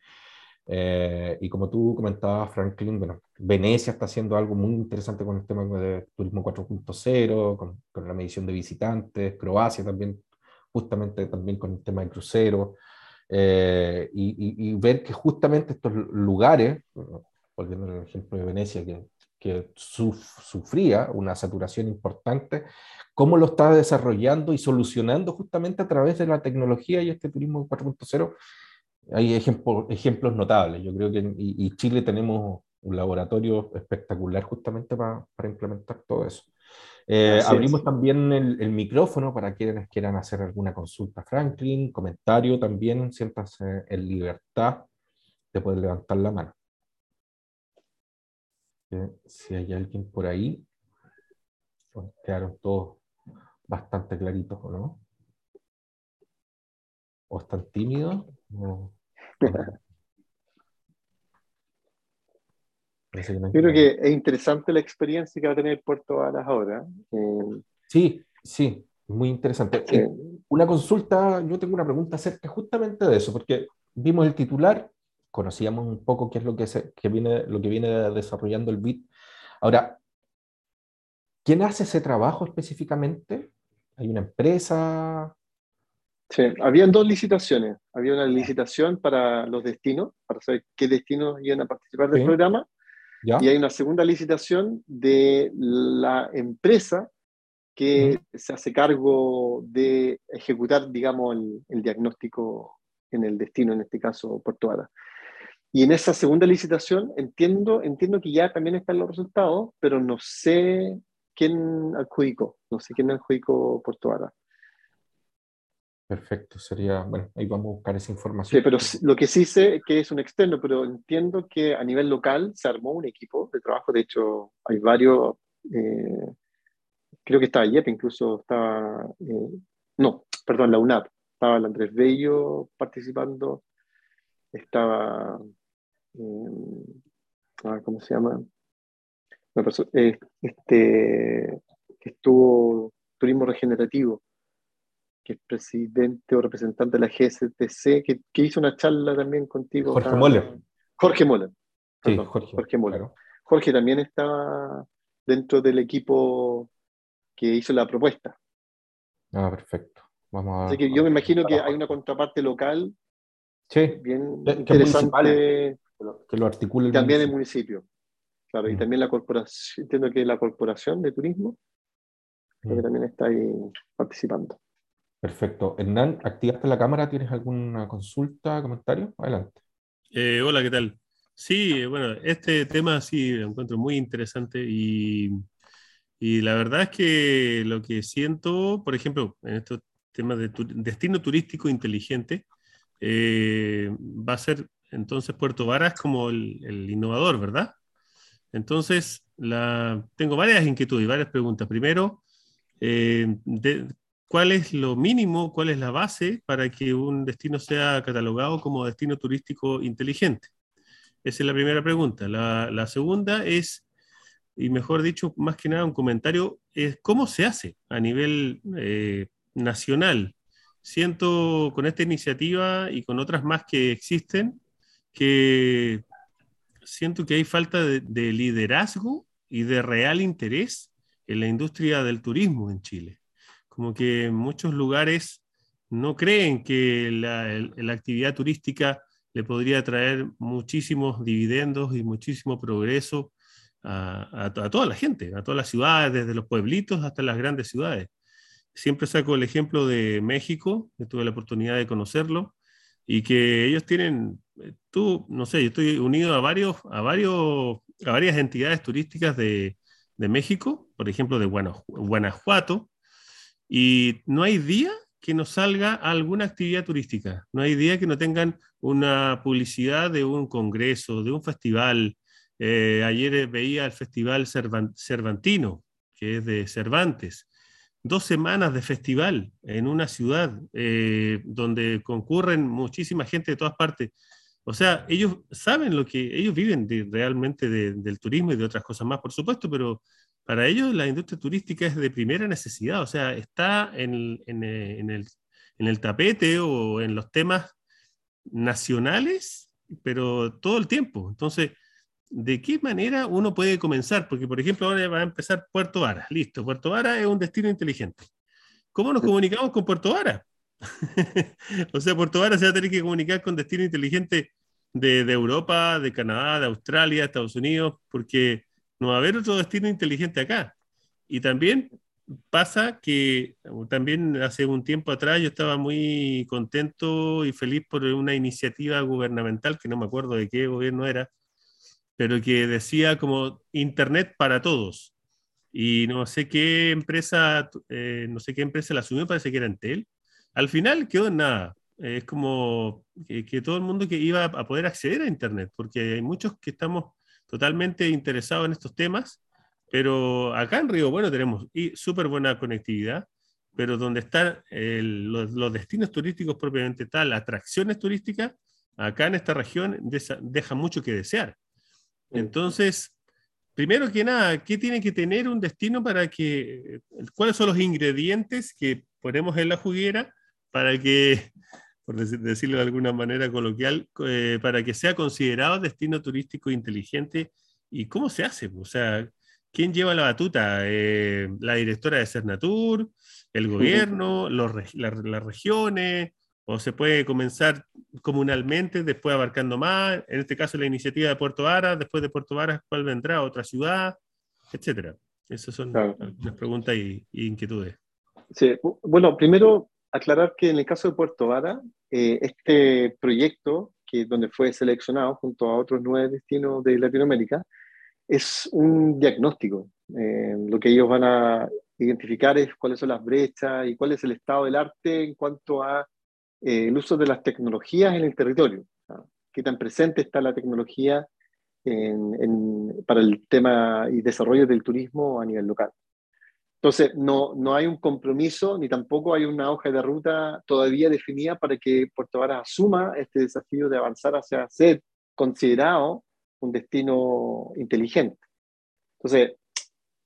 S1: Eh, y como tú comentabas, Franklin, bueno, Venecia está haciendo algo muy interesante con el tema de turismo 4.0, con, con, la medición de visitantes, Croacia también, justamente también con el tema de cruceros, eh, y, y, y, ver que justamente estos lugares, volviendo al ejemplo de Venecia, que que sufría una saturación importante, cómo lo está desarrollando y solucionando justamente a través de la tecnología y este turismo 4.0. Hay ejemplos notables. Yo creo que en y, Chile tenemos un laboratorio espectacular justamente para, para implementar todo eso. Eh, abrimos también el, el, micrófono para quienes quieran hacer alguna consulta. Franklin, comentario también, siéntanse en libertad de poder levantar la mano. si hay alguien por ahí, quedaron todos bastante claritos, ¿o no? ¿O están tímidos?
S2: Yo creo que es interesante la experiencia que va a tener Puerto Varas ahora. Eh,
S1: sí, sí, muy interesante. Eh, una consulta, yo tengo una pregunta acerca justamente de eso, porque vimos el titular, conocíamos un poco qué es lo que, se, viene, lo que viene desarrollando el BIT. Ahora, ¿quién hace ese trabajo específicamente? ¿Hay una empresa?
S2: Sí, habían dos licitaciones. Había una licitación para los destinos, para saber qué destinos iban a participar del programa, y hay una segunda licitación de la empresa que se hace cargo de ejecutar, digamos, el, diagnóstico en el destino, en este caso Puerto Vara. Y en esa segunda licitación entiendo, entiendo que ya también están los resultados, pero no sé quién adjudicó, no sé quién adjudicó Puerto Vara.
S1: Perfecto, sería, bueno, ahí vamos a buscar esa información.
S2: Sí, pero lo que sí sé es que es un externo, pero entiendo que a nivel local se armó un equipo de trabajo, de hecho hay varios, eh, creo que estaba IEP, incluso estaba, eh, no, perdón, la UNAP, estaba el Andrés Bello participando, estaba, eh, ¿cómo se llama? este, estuvo Turismo Regenerativo que es presidente o representante de la GSTC, que, que hizo una charla también contigo.
S1: Jorge Moller.
S2: Jorge Moller.
S1: Sí, Jorge.
S2: Jorge Moller. Jorge también estaba dentro del equipo que hizo la propuesta.
S1: Ah, perfecto. Vamos a,
S2: Así que yo me imagino que hay una contraparte local
S1: sí,
S2: bien interesante
S1: que lo articule
S2: el también el municipio. Claro, y mm. también la corporación, entiendo que la corporación de turismo, que mm. también está ahí participando.
S1: Perfecto. Hernán, ¿activaste la cámara? ¿Tienes alguna consulta, comentario? Adelante.
S3: Eh, hola, ¿qué tal? Sí, bueno, este tema sí lo encuentro muy interesante y, y, la verdad es que lo que siento, por ejemplo, en estos temas de destino turístico inteligente, eh, va a ser entonces Puerto Varas como el, innovador, ¿verdad? Entonces, la, tengo varias inquietudes y varias preguntas. Primero, eh, de, cuál es lo mínimo, cuál es la base para que un destino sea catalogado como destino turístico inteligente. Esa es la primera pregunta. La, segunda es, y mejor dicho, más que nada un comentario, es cómo se hace a nivel eh, nacional. Siento con esta iniciativa y con otras más que existen, que siento que hay falta de liderazgo y de real interés en la industria del turismo en Chile como que muchos lugares no creen que la, actividad turística le podría traer muchísimos dividendos y muchísimo progreso a, toda la gente, a todas las ciudades, desde los pueblitos hasta las grandes ciudades. Siempre saco el ejemplo de México, que tuve la oportunidad de conocerlo, y que ellos tienen, eh, tú, no sé, yo estoy unido a, varios, a, varios, a varias entidades turísticas de México, por ejemplo, de Guanajuato, y no hay día que no salga alguna actividad turística, no hay día que no tengan una publicidad de un congreso, de un festival. Eh, ayer veía el Festival Cervantino, que es de Cervantes. Dos semanas de festival en una ciudad eh, donde concurren muchísima gente de todas partes. O sea, ellos saben lo que, ellos viven realmente del turismo y de otras cosas más, por supuesto, pero para ellos la industria turística es de primera necesidad, o sea, está en, el, tapete o en los temas nacionales, pero todo el tiempo. Entonces, ¿de qué manera uno puede comenzar? Porque, por ejemplo, ahora va a empezar Puerto Vara. Listo, Puerto Vara es un destino inteligente. ¿Cómo nos comunicamos con Puerto Vara? o sea, Puerto Vara se va a tener que comunicar con destino inteligente de, de Europa, de Canadá, de Australia, Estados Unidos, porque no va a haber otro destino inteligente acá. Y también pasa que también hace un tiempo atrás yo estaba muy contento y feliz por una iniciativa gubernamental, que no me acuerdo de qué gobierno era, pero que decía como Internet para todos. Y no sé qué empresa, eh, no sé qué empresa la asumió, parece que era Entel. Al final quedó en nada. Es como que, que todo el mundo que iba a poder acceder a Internet, porque hay muchos que estamos totalmente interesados en estos temas, pero acá en Río Bueno tenemos súper buena conectividad, pero donde están los, destinos turísticos propiamente tal, atracciones turísticas, acá en esta región deja mucho que desear. Entonces, primero que nada, ¿qué tiene que tener un destino para que, cuáles son los ingredientes que ponemos en la juguera para que, por decirlo de alguna manera coloquial, eh, para que sea considerado destino turístico inteligente? ¿Y cómo se hace? O sea, ¿quién lleva la batuta? Eh, ¿La directora de Cernatur? ¿El gobierno? ¿Las regiones? ¿O se puede comenzar comunalmente, después abarcando más? En este caso, la iniciativa de Puerto Varas, después de Puerto Varas, ¿cuál vendrá? ¿Otra ciudad? Etcétera. Esas son las preguntas y, inquietudes.
S2: Sí, bueno, primero aclarar que en el caso de Puerto Vara, eh, este proyecto, que donde fue seleccionado junto a otros nueve destinos de Latinoamérica, es un diagnóstico. Eh, lo que ellos van a identificar es cuáles son las brechas y cuál es el estado del arte en cuanto a eh, el uso de las tecnologías en el territorio. ¿Qué tan presente está la tecnología para el tema y desarrollo del turismo a nivel local? Entonces, no, no hay un compromiso ni tampoco hay una hoja de ruta todavía definida para que Puerto Varas asuma este desafío de avanzar hacia ser considerado un destino inteligente. Entonces,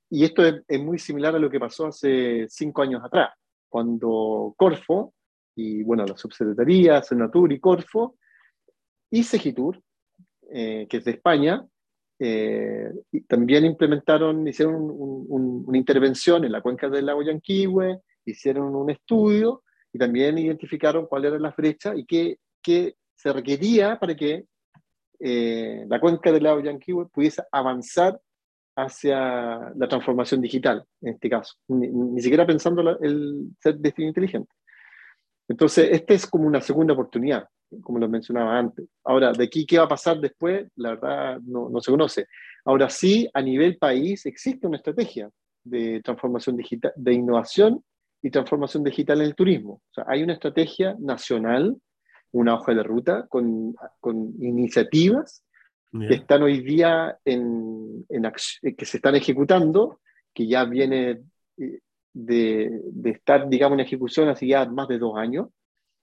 S2: y esto es, muy similar a lo que pasó hace cinco años atrás, cuando Corfo, y bueno, la subsecretaría, Senatur y Corfo, y Segitur, eh, que es de España, eh, también implementaron, hicieron una intervención en la cuenca del lago Yanquihue, hicieron un estudio y también identificaron cuáles eran las brechas y qué, qué se requería para que eh, la cuenca del lago Yanquihue pudiese avanzar hacia la transformación digital, en este caso, ni, siquiera pensando el ser destino inteligente. Entonces, esta es como una segunda oportunidad, como lo mencionaba antes. Ahora, de aquí, ¿qué va a pasar después? La verdad, no, no se conoce. Ahora sí, a nivel país existe una estrategia de transformación digital, de innovación y transformación digital en el turismo. O sea, hay una estrategia nacional, una hoja de ruta con, con iniciativas que están hoy día en, en que se están ejecutando, que ya viene eh, de, de, estar, digamos, en ejecución hace ya más de dos años.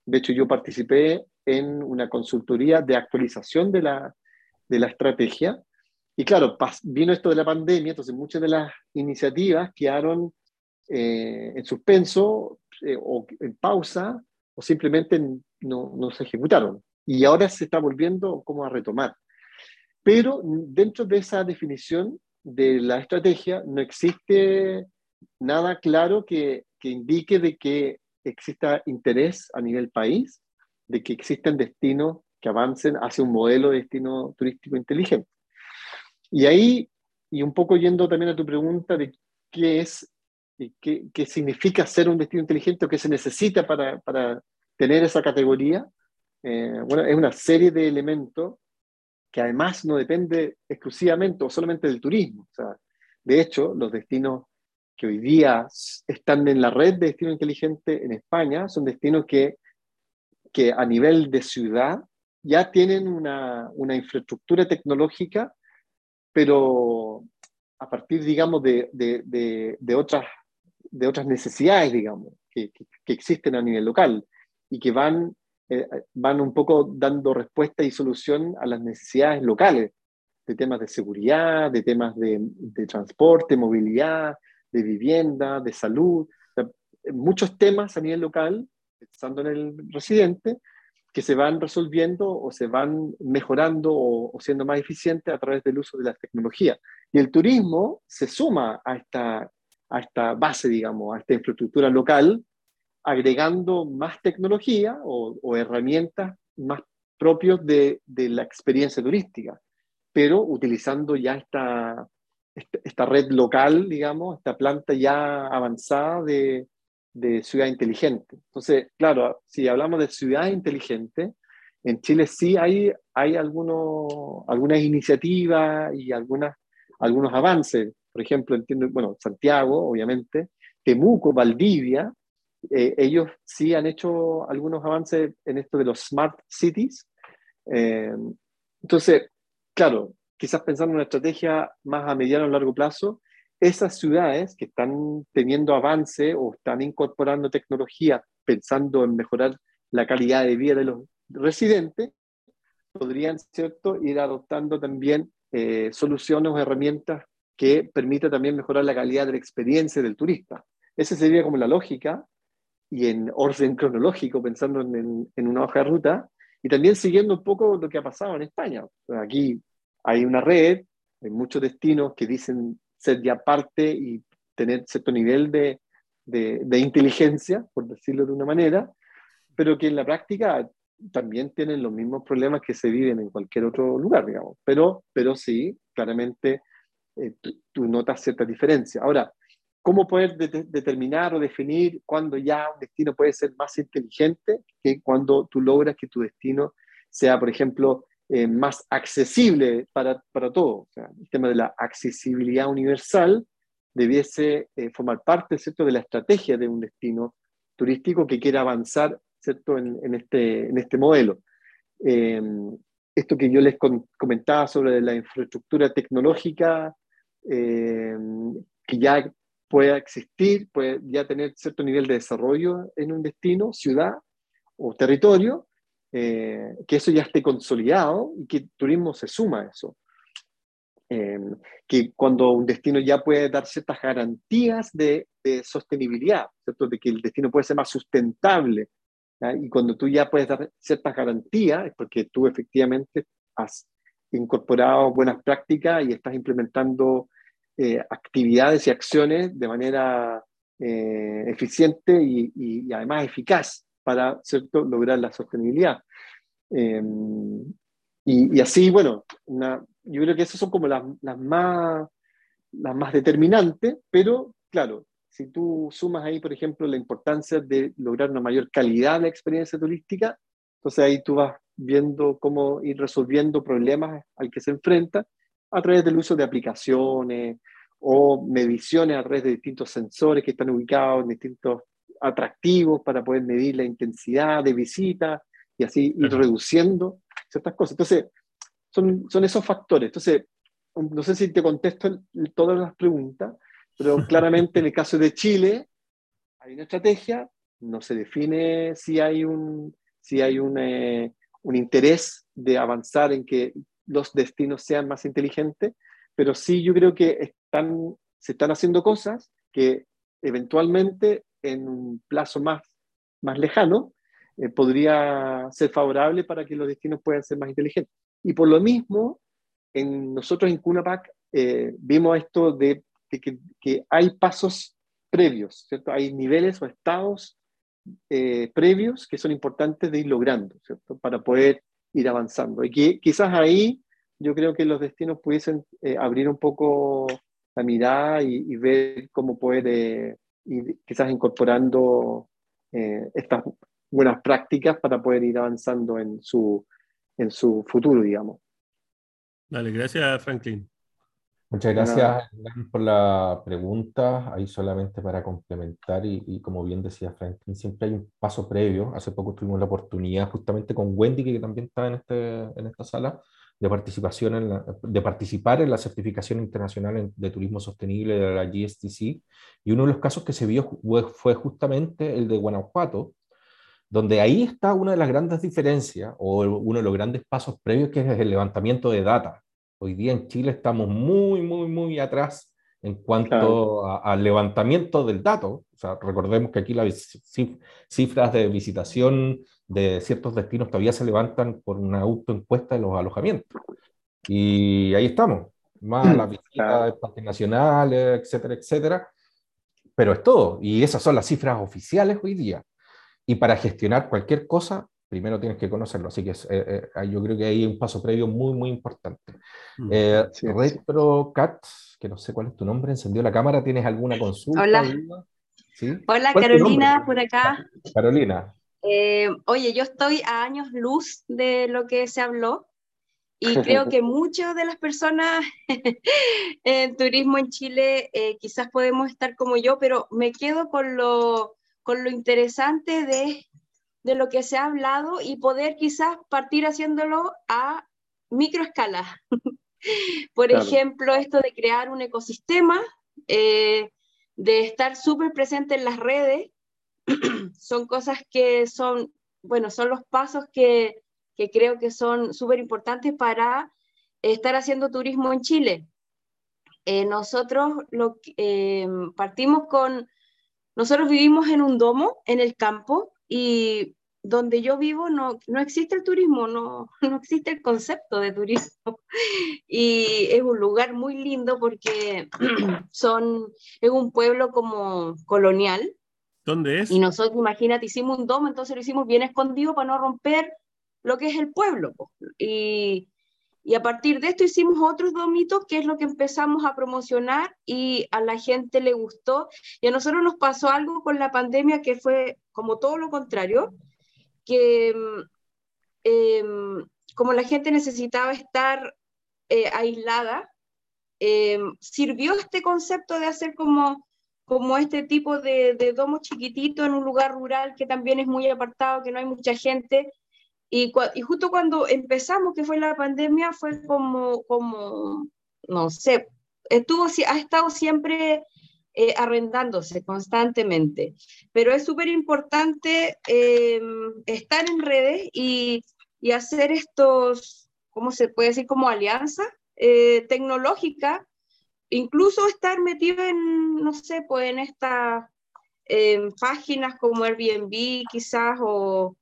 S2: De hecho, yo participé en una consultoría de actualización de la, de la estrategia. Y claro, vino esto de la pandemia, entonces muchas de las iniciativas quedaron eh, en suspenso eh, o en pausa o simplemente no, no, se ejecutaron. Y ahora se está volviendo como a retomar. Pero dentro de esa definición de la estrategia no existe nada claro que, que indique de que exista interés a nivel país de que existen destinos que avancen hacia un modelo de destino turístico inteligente. Y ahí, y un poco yendo también a tu pregunta de qué es, qué, qué significa ser un destino inteligente o qué se necesita para, para tener esa categoría, eh, bueno, es una serie de elementos que además no depende exclusivamente o solamente del turismo. O sea, de hecho, los destinos que hoy día están en la red de destino inteligente en España son destinos que que a nivel de ciudad ya tienen una, una infraestructura tecnológica, pero a partir, digamos, de, de, otras, de otras necesidades, digamos, que, que, existen a nivel local y que van, eh, van un poco dando respuesta y solución a las necesidades locales, de temas de seguridad, de temas de, de transporte, movilidad, de vivienda, de salud, muchos temas a nivel local pensando en el residente, que se van resolviendo o se van mejorando o, siendo más eficientes a través del uso de la tecnología. Y el turismo se suma a esta, a esta base, digamos, a esta infraestructura local, agregando más tecnología o, herramientas más propios de, de, la experiencia turística, pero utilizando ya esta, esta red local, digamos, esta planta ya avanzada de, de ciudad inteligente. Entonces, claro, si hablamos de ciudad inteligente, en Chile sí hay, hay algunos, algunas iniciativas y algunas, algunos avances. Por ejemplo, entiendo, bueno, Santiago, obviamente, Temuco, Valdivia, eh, ellos sí han hecho algunos avances en esto de los smart cities. Eh, entonces, claro, quizás pensando en una estrategia más a mediano o largo plazo, esas ciudades que están teniendo avance o están incorporando tecnología pensando en mejorar la calidad de vida de los residentes, podrían ¿cierto? ir adoptando también eh, soluciones o herramientas que permitan también mejorar la calidad de la experiencia del turista. Esa sería como la lógica y en orden cronológico, pensando en, en, una hoja de ruta, y también siguiendo un poco lo que ha pasado en España. Aquí hay una red, hay muchos destinos que dicen ser ya parte y tener cierto nivel de, de, inteligencia, por decirlo de una manera, pero que en la práctica también tienen los mismos problemas que se viven en cualquier otro lugar, digamos. Pero, pero sí, claramente eh, tú, notas cierta diferencia. Ahora, ¿cómo poder determinar o definir cuándo ya un destino puede ser más inteligente que cuando tú logras que tu destino sea, por ejemplo, eh, más accesible para, para todos? el tema de la accesibilidad universal debiese eh, formar parte ¿cierto? de la estrategia de un destino turístico que quiera avanzar ¿cierto? En, en este, en este modelo. esto que yo les comentaba sobre la infraestructura tecnológica eh, que ya pueda existir, puede ya tener cierto nivel de desarrollo en un destino, ciudad o territorio, eh, que eso ya esté consolidado y que el turismo se suma a eso. Eh, que cuando un destino ya puede dar ciertas garantías de, de sostenibilidad, ¿cierto? de que el destino puede ser más sustentable, y cuando tú ya puedes dar ciertas garantías, es porque tú efectivamente has incorporado buenas prácticas y estás implementando eh, actividades y acciones de manera eh, eficiente y, además eficaz para ¿cierto? lograr la sostenibilidad. Em, y, así, bueno, yo creo que esas son como las, las, más, las más determinantes, pero claro, si tú sumas ahí, por ejemplo, la importancia de lograr una mayor calidad de la experiencia turística, entonces ahí tú vas viendo cómo ir resolviendo problemas al que se enfrenta a través del uso de aplicaciones o mediciones a través de distintos sensores que están ubicados en distintos atractivos para poder medir la intensidad de visita y así ir reduciendo ciertas cosas. Entonces, son, son esos factores. Entonces, no sé si te contesto todas las preguntas, pero claramente en el caso de Chile hay una estrategia, no se define si hay un, si hay un, eh, un interés de avanzar en que los destinos sean más inteligentes, pero sí yo creo que están, se están haciendo cosas que eventualmente en un plazo más, más lejano eh, podría ser favorable para que los destinos puedan ser más inteligentes. Y por lo mismo, en, nosotros en CUNAPAC eh, vimos esto de, que, que, hay pasos previos, ¿cierto? Hay niveles o estados eh, previos que son importantes de ir logrando, ¿cierto? Para poder ir avanzando. Y que quizás ahí yo creo que los destinos pudiesen eh, abrir un poco la mirada y, ver cómo puede ir quizás incorporando eh, estas buenas prácticas para poder ir avanzando en su, en su futuro, digamos.
S3: Dale, gracias Franklin.
S1: Muchas gracias por la pregunta. Ahí solamente para complementar y, como bien decía Franklin, siempre hay un paso previo. Hace poco tuvimos la oportunidad justamente con Wendy, que también está en, este, en esta sala, de, participación en de participar en la certificación internacional de turismo sostenible de la GSTC. Y uno de los casos que se vio fue justamente el de Guanajuato, donde ahí está una de las grandes diferencias o uno de los grandes pasos previos, que es el levantamiento de data. Hoy día en Chile estamos muy, muy, muy atrás en cuanto al levantamiento del dato. O sea, recordemos que aquí las cifras de visitación de ciertos destinos todavía se levantan por una autoencuesta de los alojamientos. Y ahí estamos, más las visitas de parques nacionales, etcétera, etcétera. Pero es todo. Y esas son las cifras oficiales hoy día. Y para gestionar cualquier cosa, primero tienes que conocerlo. Así que eh, eh, yo creo que hay un paso previo muy, muy importante. Mm, eh, RetroCat, que no sé cuál es tu nombre, encendió la cámara. ¿Tienes alguna consulta?
S4: Hola. Hola, Carolina, por acá.
S1: Carolina.
S4: Eh, oye, yo estoy a años luz de lo que se habló y creo que muchas de las personas en turismo en Chile quizás podemos estar como yo, pero me quedo con lo, con lo interesante de de lo que se ha hablado y poder quizás partir haciéndolo a microescala. Por ejemplo, esto de crear un ecosistema, eh, de estar súper presente en las redes, son cosas que son, bueno, son los pasos que, que creo que son súper importantes para estar haciendo turismo en Chile. Eh, nosotros lo, eh, partimos con, nosotros vivimos en un domo en el campo y donde yo vivo no, no existe el turismo, no, no existe el concepto de turismo. Y es un lugar muy lindo porque son, es un pueblo como colonial.
S3: ¿Dónde es?
S4: Y nosotros, imagínate, hicimos un domo, entonces lo hicimos bien escondido para no romper lo que es el pueblo. Y, y a partir de esto hicimos otros domitos, que es lo que empezamos a promocionar y a la gente le gustó. Y a nosotros nos pasó algo con la pandemia que fue como todo lo contrario que em, como la gente necesitaba estar eh, aislada, em, sirvió este concepto de hacer como, como este tipo de, de domo chiquitito en un lugar rural que también es muy apartado, que no hay mucha gente. Y, y justo cuando empezamos, que fue la pandemia, fue como, como no sé, estuvo, ha estado siempre eh, arrendándose constantemente. Pero es súper importante eh, estar en redes y, y, hacer estos, ¿cómo se puede decir? Como alianza eh, tecnológica, incluso estar metido en, no sé, pues en estas páginas como Airbnb quizás o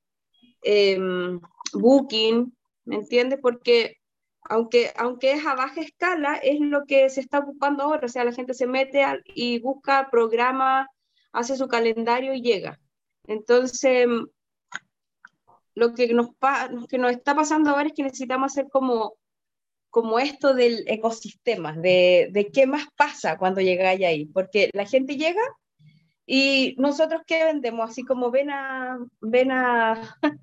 S4: Booking, ¿me entiendes? Porque aunque, aunque es a baja escala, es lo que se está ocupando ahora. O sea, la gente se mete y busca, programa, hace su calendario y llega. Entonces, lo que nos, que nos está pasando ahora es que necesitamos hacer como, como esto del ecosistema, de, de qué más pasa cuando llegáis ahí. Porque la gente llega y nosotros qué vendemos, así como ven a, ven a,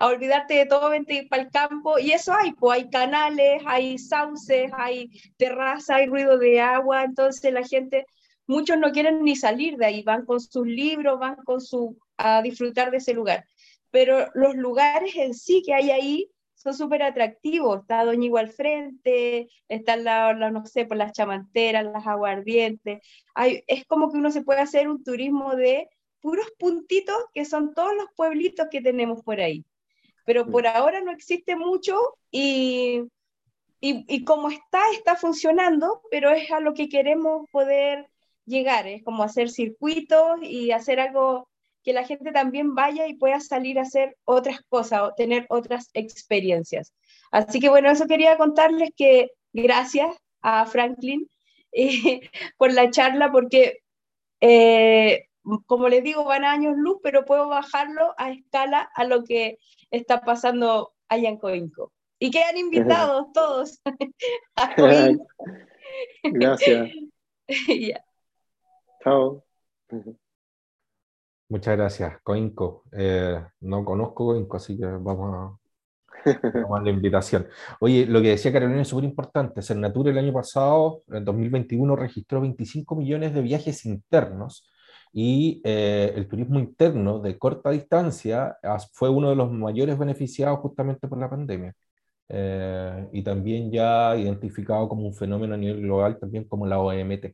S4: a olvidarte de todo, vente para el campo. Y eso hay, pues hay canales, hay sauces, hay terraza, hay ruido de agua. Entonces la gente, muchos no quieren ni salir de ahí, van con sus libros, van con su, a disfrutar de ese lugar. Pero los lugares en sí que hay ahí son súper atractivos. Está Doñigo al frente, están la, la, no sé, por pues las chamanteras, las aguardientes. Hay, es como que uno se puede hacer un turismo de puros puntitos que son todos los pueblitos que tenemos por ahí. Pero por ahora no existe mucho y, y, y, como está, está funcionando, pero es a lo que queremos poder llegar, es como hacer circuitos y hacer algo que la gente también vaya y pueda salir a hacer otras cosas o tener otras experiencias. Así que bueno, eso quería contarles que gracias a Franklin eh, por la charla, porque eh, como les digo, van a años luz, pero puedo bajarlo a escala a lo que está pasando allá en Coinco. Y quedan invitados todos a
S2: Coinco. Gracias. Chao.
S1: Muchas gracias, Coinco. Eh, no conozco Coinco, así que vamos a, la invitación. Oye, lo que decía Carolina es súper importante. Cernatura el año pasado, en 2021, registró 25 millones de viajes internos y eh, el turismo interno de corta distancia fue uno de los mayores beneficiados justamente por la pandemia. Eh, y también ya identificado como un fenómeno a nivel global, también como la OMT,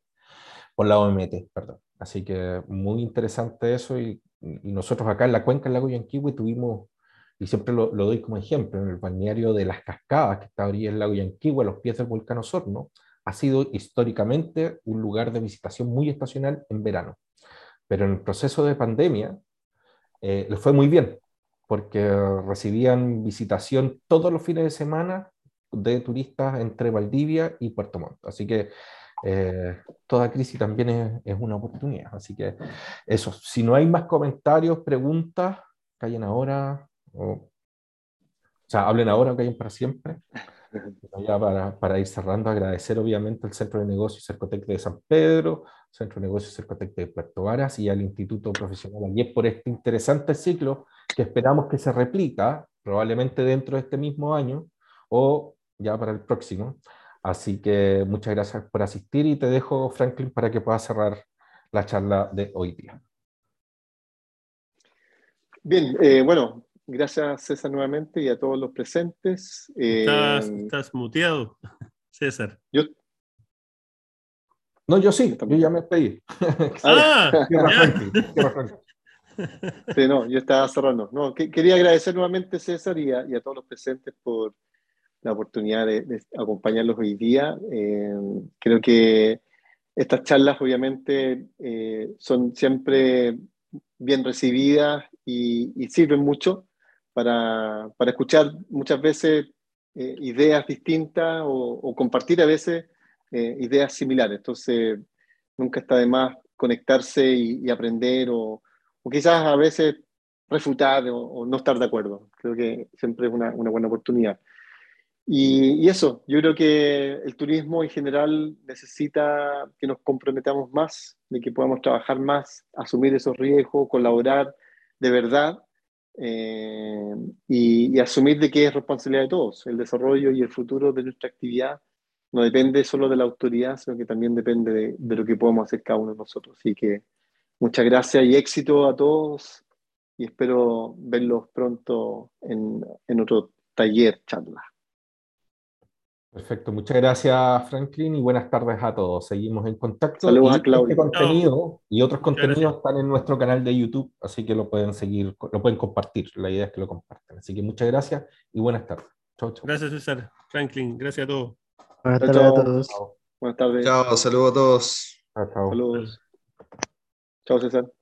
S1: por la OMT, perdón. Así que muy interesante eso y, y nosotros acá en la cuenca del lago Yanquihue tuvimos, y siempre lo, lo, doy como ejemplo, en el balneario de las cascadas que está ahí en el lago Yanquihue, a los pies del volcán Osorno, ha sido históricamente un lugar de visitación muy estacional en verano. Pero en el proceso de pandemia eh, les fue muy bien, porque recibían visitación todos los fines de semana de turistas entre Valdivia y Puerto Montt. Así que eh, toda crisis también es, es, una oportunidad. Así que eso, si no hay más comentarios, preguntas, callen ahora, o, o sea, hablen ahora o callen para siempre. Ya para, para, ir cerrando, agradecer obviamente al Centro de Negocios Cercotec de San Pedro, Centro de Negocios Cercotec de Puerto Varas y al Instituto Profesional Ayer por este interesante ciclo que esperamos que se replica probablemente dentro de este mismo año o ya para el próximo. Así que muchas gracias por asistir y te dejo, Franklin, para que puedas cerrar la charla de hoy día.
S2: Bien, eh, bueno, Gracias, César, nuevamente y a todos los presentes.
S3: Estás, eh, estás muteado. César.
S2: Yo,
S1: No, yo sí, yo ya me pedí.
S3: Ah.
S2: Sí, no, yo estaba cerrando. No, que- quería agradecer nuevamente, César, y a, y a todos los presentes por la oportunidad de, de acompañarlos hoy día. Eh, creo que estas charlas, obviamente, eh, son siempre bien recibidas y, y sirven mucho para, para escuchar muchas veces eh, ideas distintas o, o compartir a veces eh, ideas similares. Entonces, nunca está de más conectarse y, y aprender o, o quizás a veces refutar o, o no estar de acuerdo. Creo que siempre es una, una buena oportunidad. Y, y eso, yo creo que el turismo en general necesita que nos comprometamos más, de que podamos trabajar más, asumir esos riesgos, colaborar de verdad eh, y, y asumir de que es responsabilidad de todos. El desarrollo y el futuro de nuestra actividad no depende solo de la autoridad, sino que también depende de, de lo que podemos hacer cada uno de nosotros. Así que muchas gracias y éxito a todos y espero verlos pronto en, en otro taller, charla.
S1: Perfecto, muchas gracias Franklin y buenas tardes a todos. Seguimos en contacto.
S2: Saludos
S1: y
S2: a Claudio.
S1: Este contenido y otros contenidos están en nuestro canal de YouTube, así que lo pueden seguir, lo pueden compartir. La idea es que lo compartan. Así que muchas gracias y buenas tardes. Chau, chau.
S3: Gracias, César. Franklin, gracias a todos.
S5: Buenas
S2: Chao,
S5: tardes a todos.
S2: Buenas tardes.
S6: Chao, saludos a todos.
S1: chao, chao.
S2: Saludos. Chao, César.